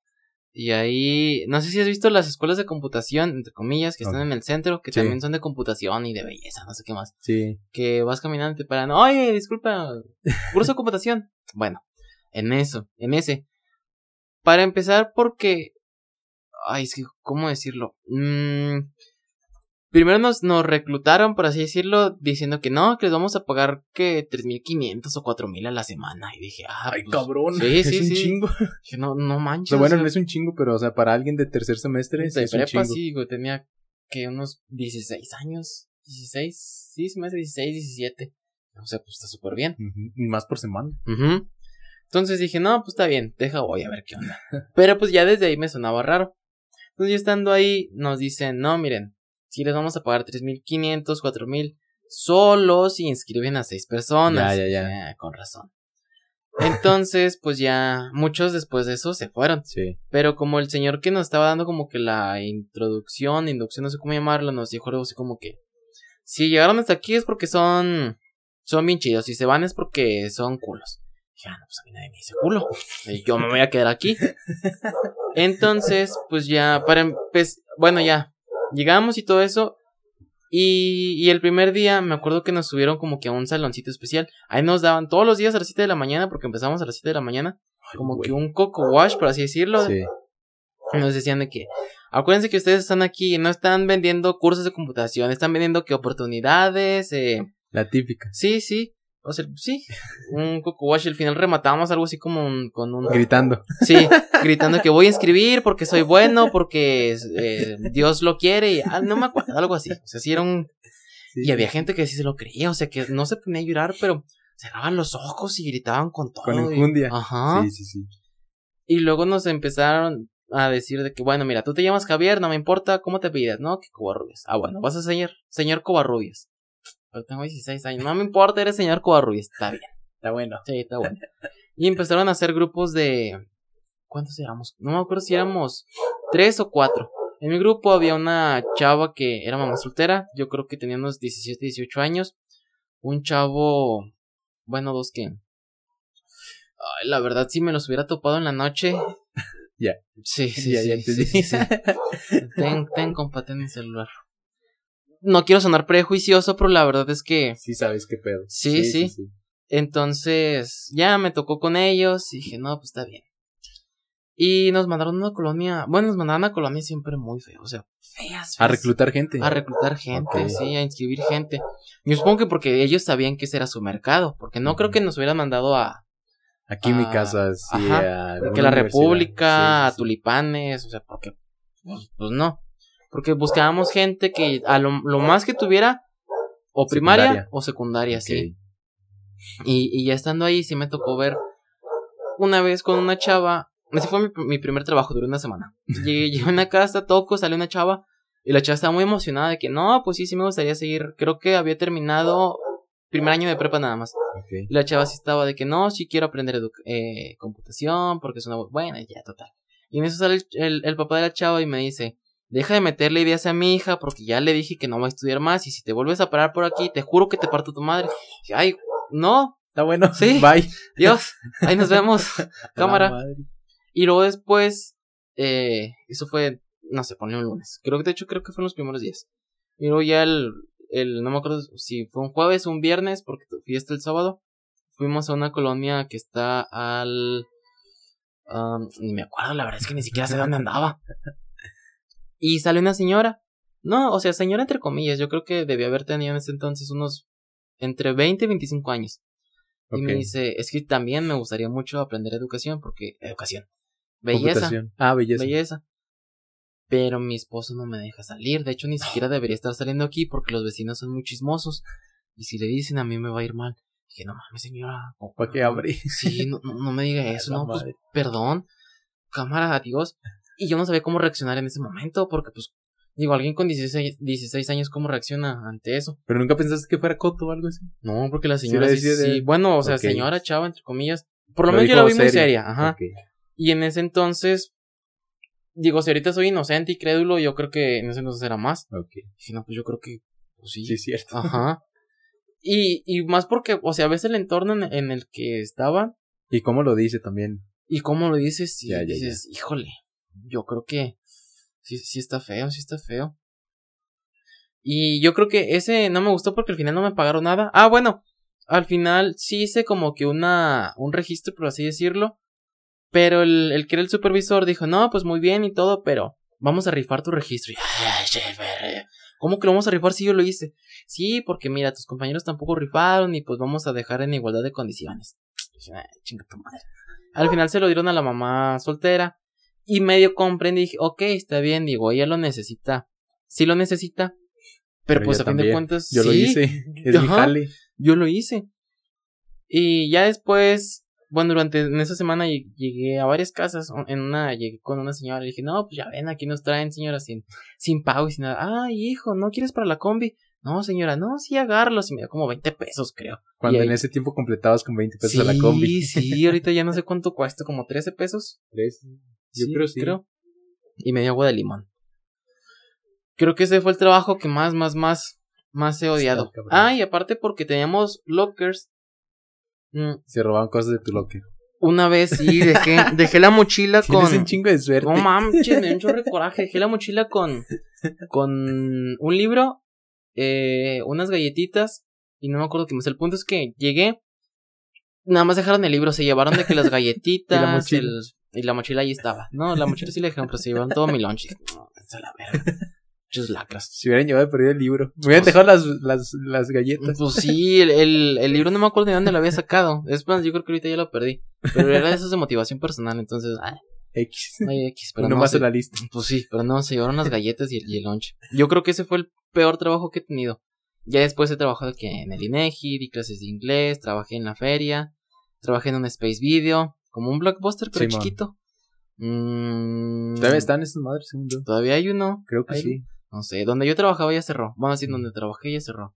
y ahí, no sé si has visto las escuelas de computación, entre comillas, que están en el centro, que también son de computación y de belleza, no sé qué más. Sí. Que vas caminando y te paran, oye, disculpa, curso de computación. Bueno, en eso, en ese. Para empezar, porque, ay, es que, ¿cómo decirlo? Mmm primero nos, nos reclutaron, por así decirlo, diciendo que no, que les vamos a pagar que 3.500 o 4.000 a la semana. Y dije, ah, ay, pues, cabrón. Sí, sí, es un chingo. Dije, no, no manches. bueno, no es un chingo, pero, o sea, para alguien de tercer semestre, de prepa, sí, güey, tenía que unos 16 años. 16, sí, se me hace 16, 17. O sea, pues está súper bien. Y más por semana. Entonces dije, no, pues está bien, deja, voy a ver qué onda. Pero pues ya desde ahí me sonaba raro. Entonces yo estando ahí, nos dicen, no, miren, si les vamos a pagar 3.500, 4.000, solo si inscriben a seis personas. Ya, ya, ya. Eh, con razón. Entonces, pues ya muchos después de eso se fueron. Sí. Pero como el señor que nos estaba dando como que la introducción, inducción, no sé cómo llamarlo, nos dijo algo así como que si llegaron hasta aquí es porque son son bien chidos, si se van es porque son culos. Ya, ah, no, pues a mí nadie me dice culo. Yo me voy a quedar aquí. Entonces, pues ya, para empezar, bueno, ya, Llegamos y todo eso. Y, y, el primer día me acuerdo que nos subieron como que a un saloncito especial. Ahí nos daban todos los días a las 7 de la mañana, porque empezamos a las 7 de la mañana. como que un coco wash, por así decirlo. Sí. nos decían de que, acuérdense que ustedes están aquí, no están vendiendo cursos de computación, están vendiendo que oportunidades. Eh... La típica. Sí, sí. O sea, sí, un coco wash. Al final rematábamos algo así como un, con un. Gritando. Sí, gritando que voy a escribir porque soy bueno, porque eh, Dios lo quiere. Y, ah, no me acuerdo, algo así. O sea, sí era un. Y había gente que sí se lo creía, o sea, que no se ponía a llorar, pero cerraban los ojos y gritaban con todo. Con injundia. Ajá. Sí, sí, sí. Y luego nos empezaron a decir de que, bueno, mira, tú te llamas Javier, no me importa cómo te pides, ¿no? Que Covarrubias. Ah, bueno, vas a ser señor Covarrubias. Pero tengo 16 años. No me importa, eres señor Covarrubias. Está bien. Está bueno. Sí, está bueno. y empezaron a hacer grupos de. ¿Cuántos éramos? No me acuerdo si éramos tres o cuatro. En mi grupo había una chava que era mamá soltera. Yo creo que tenía unos 17, 18 años. Un chavo. Bueno, dos que. Ay, la verdad, si me los hubiera topado en la noche. Ya. Sí, sí, ya, ya entendí. Sí, ten, ten, compa, ten celular. No quiero sonar prejuicioso, pero la verdad es que... Sí, sabes qué pedo. Sí sí, sí, Entonces, ya me tocó con ellos y dije, no, pues está bien. Y nos mandaron a una colonia, bueno, nos mandaron a una colonia siempre muy feo, o sea, feas, A reclutar gente. A reclutar gente, sí, a inscribir gente. Yo supongo que porque ellos sabían que ese era su mercado, porque no creo que nos hubieran mandado a... Aquí en mi casa, sí, a porque la República, a Tulipanes, o sea, porque, pues, pues, no. Porque buscábamos gente que a lo, más que tuviera o primaria o secundaria, sí. Y, y ya estando ahí sí me tocó ver una vez con una chava ese fue mi, primer trabajo, duró una semana. Llegué, llegué a una casa, toco, salió una chava. Y la chava estaba muy emocionada de que no, pues sí, sí me gustaría seguir. Creo que había terminado primer año de prepa nada más. Y la chava sí estaba de que no, sí quiero aprender eh, computación porque es una buena, ya, total. Y en eso sale el, el, papá de la chava y me dice, deja de meterle ideas a mi hija porque ya le dije que no va a estudiar más y si te vuelves a parar por aquí, te juro que te parto tu madre. Y, Ay, no. Está bueno. Sí. Bye. Dios. Ahí nos vemos. Cámara. Y luego después, eh, eso fue, no sé, ponle un lunes. Creo que de hecho creo que fueron los primeros días. Y luego ya el, el, no me acuerdo si fue un jueves o un viernes, porque fiesta el sábado. Fuimos a una colonia que está al... ni me acuerdo, la verdad es que ni siquiera sé dónde andaba. Y sale una señora. No, o sea, señora entre comillas, yo creo que debía haber tenido en ese entonces unos entre 20 y 25 años. Y me dice, es que también me gustaría mucho aprender educación, porque educación, Belleza. Ah, belleza. Belleza. Pero mi esposo no me deja salir. De hecho, ni siquiera debería estar saliendo aquí porque los vecinos son muy chismosos. Y si le dicen a mí me va a ir mal. Dije, no mames, señora. ¿Para qué abre? Sí, no, no, me diga eso. no, pues, perdón. Cámara, adiós. Y yo no sabía cómo reaccionar en ese momento porque, pues, digo, alguien con 16, 16 años, ¿cómo reacciona ante eso? ¿Pero nunca pensaste que fuera coto o algo así? No, porque la señora sí, bueno, o sea, señora chava, entre comillas. Por lo, menos yo la vi muy seria, ajá. Y en ese entonces, digo, si ahorita soy inocente y crédulo, yo creo que en ese entonces era más. Ok. Si no, pues yo creo que, pues sí. Sí, cierto. Ajá. Y, y más porque, o sea, ves el entorno en, el que estaba. Y cómo lo dice también. Y cómo lo dices, y dices, híjole, yo creo que sí, sí está feo, sí está feo. Y yo creo que ese no me gustó porque al final no me pagaron nada. Ah, bueno, al final sí hice como que una, un registro, por así decirlo. Pero el, el que era el supervisor dijo, no, pues muy bien y todo, pero vamos a rifar tu registro. ¿Cómo que lo vamos a rifar si yo lo hice? Sí, porque mira, tus compañeros tampoco rifaron y pues vamos a dejar en igualdad de condiciones. Chinga tu madre. Al final se lo dieron a la mamá soltera y medio comprendí y dije, ok, está bien, digo, ella lo necesita. Sí lo necesita, pero, pues a fin de cuentas, yo lo hice, es mi Yo lo hice. Y ya después bueno, durante en esa semana llegué a varias casas. En una llegué con una señora y le dije, no, pues ya ven, aquí nos traen señora sin, sin pago y sin nada. Ay, hijo, ¿no quieres para la combi? No, señora, no, sí, agárralos. Y me dio como 20 pesos, creo. Cuando en ese tiempo completabas con 20 pesos a la combi. Sí, sí, ahorita ya no sé cuánto cuesta, como 13 pesos. Yo creo sí. Creo. Y me dio agua de limón. Creo que ese fue el trabajo que más, más, más, más he odiado. ah, y aparte porque teníamos lockers Mm. Se robaban cosas de tu locker. Una vez sí, dejé, dejé la mochila con. Un chingo de suerte. No mames, me dio un chorro de coraje. Dejé la mochila con. Con un libro, eh, unas galletitas. Y no me acuerdo qué más. El punto es que llegué. Nada más dejaron el libro, se llevaron de que las galletitas. la mochila? Y la mochila ahí estaba. No, la mochila sí la dejaron, pero se llevaron todo mi lunch. No, la verga. lacras. Si hubieran llevado perdido el libro. Me hubieran dejado las, las, las galletas. Pues sí, el, el, libro no me acuerdo de dónde lo había sacado. Es más, yo creo que ahorita ya lo perdí. Pero era de esos de motivación personal, entonces. Ay, X. Ay, X. Pero no, más en la lista. Pues sí, pero no, se llevaron las galletas y el, y el lunch. Yo creo que ese fue el peor trabajo que he tenido. Ya después he trabajado aquí en el INEGI, di clases de inglés, trabajé en la feria, trabajé en un Space Video, como un blockbuster, pero chiquito. Mm, Todavía están esas madres. Todavía hay uno. Creo que sí. No sé, donde yo trabajaba ya cerró. Bueno, así, donde trabajé ya cerró.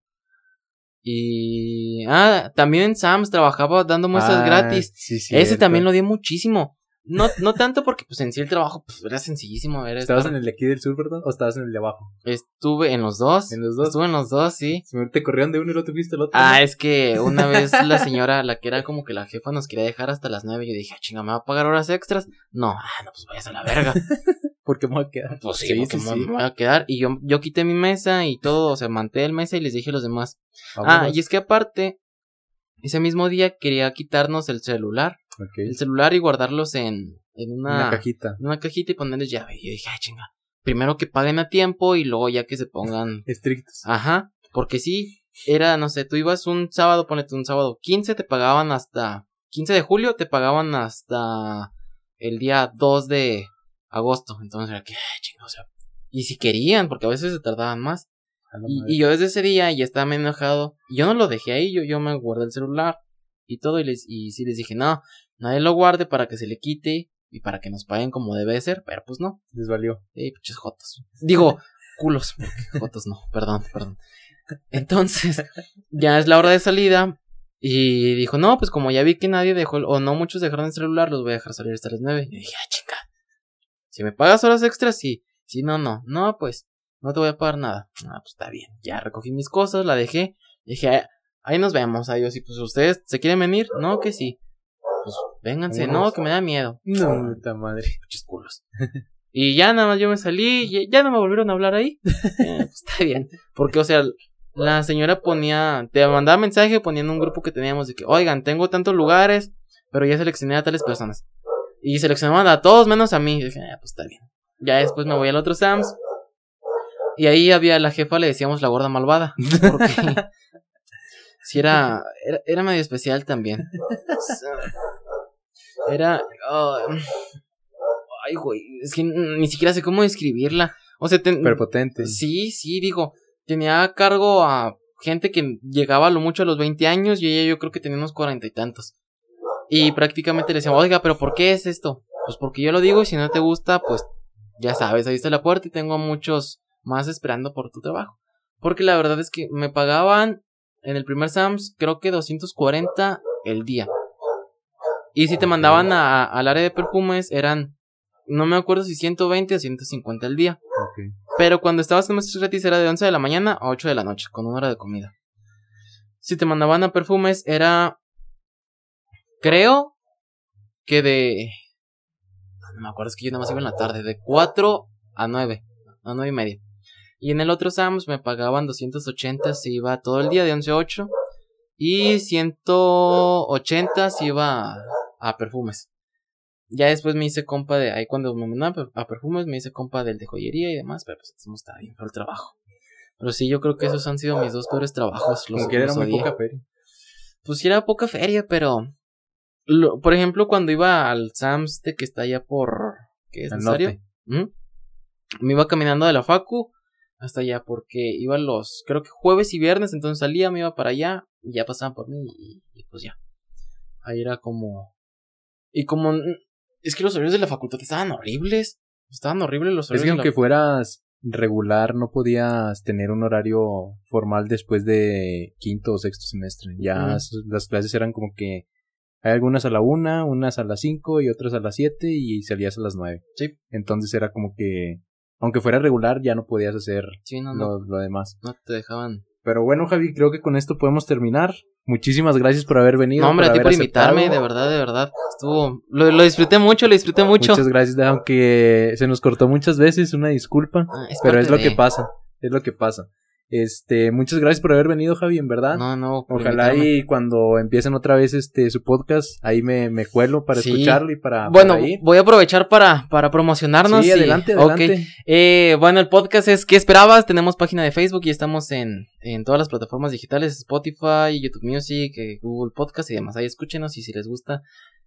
Y. Ah, también en Sam's trabajaba dando muestras ah, gratis. Sí, sí. Ese también lo di muchísimo. No, no tanto porque, pues en sí el trabajo pues, era sencillísimo. Era ¿Estabas en el de aquí del sur, perdón? ¿O estabas en el de abajo? Estuve en los dos. ¿En los dos? Estuve en los dos, sí. ¿Te corrieron de uno y luego te fuiste el otro? Ah, es que una vez la señora, la que era como que la jefa, nos quería dejar hasta las nueve. Y yo dije, ah, chinga, ¿me va a pagar horas extras? No, ah, no, pues vayas a la verga. porque me voy a quedar. Pues sí, porque me, voy a quedar. Y yo, yo quité mi mesa y todo, o sea, manté el mesa y les dije a los demás. Ah, y es que aparte, ese mismo día quería quitarnos el celular. El celular y guardarlos en, en una, una cajita. En una cajita y ponerles llave. Y yo dije, ay, chinga. Primero que paguen a tiempo y luego ya que se pongan. Estrictos. Ajá. Porque sí, era, no sé, tú ibas un sábado, ponete un sábado 15, te pagaban hasta 15 de julio, te pagaban hasta el día 2 de agosto. Entonces era que, chingo, o sea, y si querían, porque a veces se tardaban más. Y, yo desde ese día ya estaba medio enojado. Y yo no lo dejé ahí, yo, yo me guardé el celular y todo. Y, les, y sí les dije, no, nadie lo guarde para que se le quite y para que nos paguen como debe ser. Pero pues no. Les valió. Sí, pinches jotos. Digo, culos. jotos no, perdón, perdón. Entonces, ya es la hora de salida. Y dijo, no, pues como ya vi que nadie dejó, o no muchos dejaron el celular, los voy a dejar salir hasta las nueve. Y dije, ah, chinga. Si me pagas horas extras, sí. Si no, no. No, pues, no te voy a pagar nada. Ah, pues está bien. Ya recogí mis cosas, la dejé. Dije, ahí nos vemos. Adiós. Y pues ustedes, ¿se quieren venir? No, que sí. Pues vénganse. No, que me da miedo. No, puta madre. Muchos culos. y ya nada más yo me salí. Y ya no me volvieron a hablar ahí. Eh, pues está bien. Porque, o sea, la señora ponía, te mandaba mensaje poniendo un grupo que teníamos de que, oigan, tengo tantos lugares, pero ya seleccioné a tales personas. Y seleccionaban a todos menos a mí. Y dije, ah, pues está bien. Ya después me voy al otro Sams. Y ahí había la jefa, le decíamos la gorda malvada. Porque si era, era, medio especial también. Era... ay, güey, es que ni siquiera sé cómo describirla. O sea, Perpotente. Sí, sí, digo tenía a cargo a gente que llegaba a lo mucho a los 20 años y ella yo creo que tenía unos cuarenta y tantos. Y prácticamente le decía, oiga, pero ¿por qué es esto? Pues porque yo lo digo y si no te gusta, pues ya sabes, ahí está la puerta y tengo a muchos más esperando por tu trabajo. Porque la verdad es que me pagaban en el primer SAMS creo que 240 el día. Y si te mandaban a, al área de perfumes eran, no me acuerdo si 120 o 150 al día. Pero cuando estabas en nuestros gratis era de 11 de la mañana a 8 de la noche, con una hora de comida. Si te mandaban a perfumes era... Creo que de... No me acuerdo, es que yo nada más iba en la tarde. De 4 a 9. A 9 y media. Y en el otro Sams me pagaban 280 si iba todo el día de 11 a 8. Y 180 si iba a perfumes. Ya después me hice compa de ahí cuando me mandaban a perfumes, me hice compa del de joyería y demás, pero pues no estaba bien por el trabajo. Pero sí, yo creo que esos han sido mis dos peores trabajos. Los que era muy poca feria. Pues era poca feria, pero. por ejemplo, cuando iba al Sam's de que está allá por. ¿Qué es necesario? Me iba caminando de la Facu hasta allá porque iba los. Creo que jueves y viernes, entonces salía, me iba para allá y ya pasaban por mí y, y pues ya. Ahí era como. Y como es que los horarios de la facultad estaban horribles. Estaban horribles los horarios. Es que aunque fueras regular, no podías tener un horario formal después de quinto o sexto semestre. Ya las clases eran como que hay algunas a la una, unas a las cinco y otras a las siete y salías a las nueve. Sí. Entonces era como que, aunque fuera regular, ya no podías hacer lo, lo demás. No te dejaban. Pero bueno, Javi, creo que con esto podemos terminar. Muchísimas gracias por haber venido. No, hombre, a ti por invitarme, de verdad, de verdad. Estuvo. Lo, disfruté mucho, lo disfruté mucho. Muchas gracias, aunque se nos cortó muchas veces, una disculpa. Ah, pero es lo que pasa. Es lo que pasa. Este, muchas gracias por haber venido, Javi, en verdad. No, no. Ojalá y cuando empiecen otra vez este su podcast, ahí me, me cuelo para escucharlo y para. Bueno, voy a aprovechar para, para promocionarnos. Sí, adelante, adelante. Eh, bueno, el podcast es ¿Qué esperabas? Tenemos página de Facebook y estamos en, en todas las plataformas digitales, Spotify, YouTube Music, eh, Google Podcast y demás. Ahí escúchenos y si les gusta,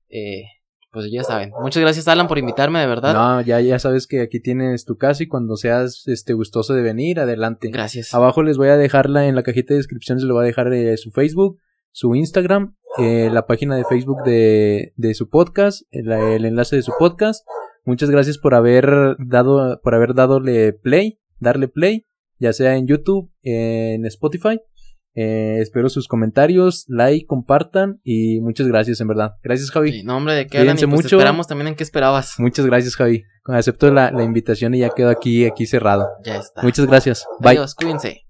eh, pues ya saben. Muchas gracias, Alan, por invitarme, de verdad. No, ya, ya sabes que aquí tienes tu casa y cuando seas este gustoso de venir, adelante. Gracias. Abajo les voy a dejarla en la cajita de descripciones, les voy a dejar eh, su Facebook, su Instagram, eh, la página de Facebook de, de su podcast, el, el, enlace de su podcast. Muchas gracias por haber dado, por haber dadole play, darle play, ya sea en YouTube, en Spotify. Eh, espero sus comentarios, like, compartan y muchas gracias, en verdad. Gracias, Javi. Sí, no, hombre, de qué pues mucho. esperamos también en qué esperabas. Muchas gracias, Javi. Acepto la, la invitación y ya quedo aquí, aquí cerrado. Ya está. Muchas gracias. Bye. Adiós, cuídense.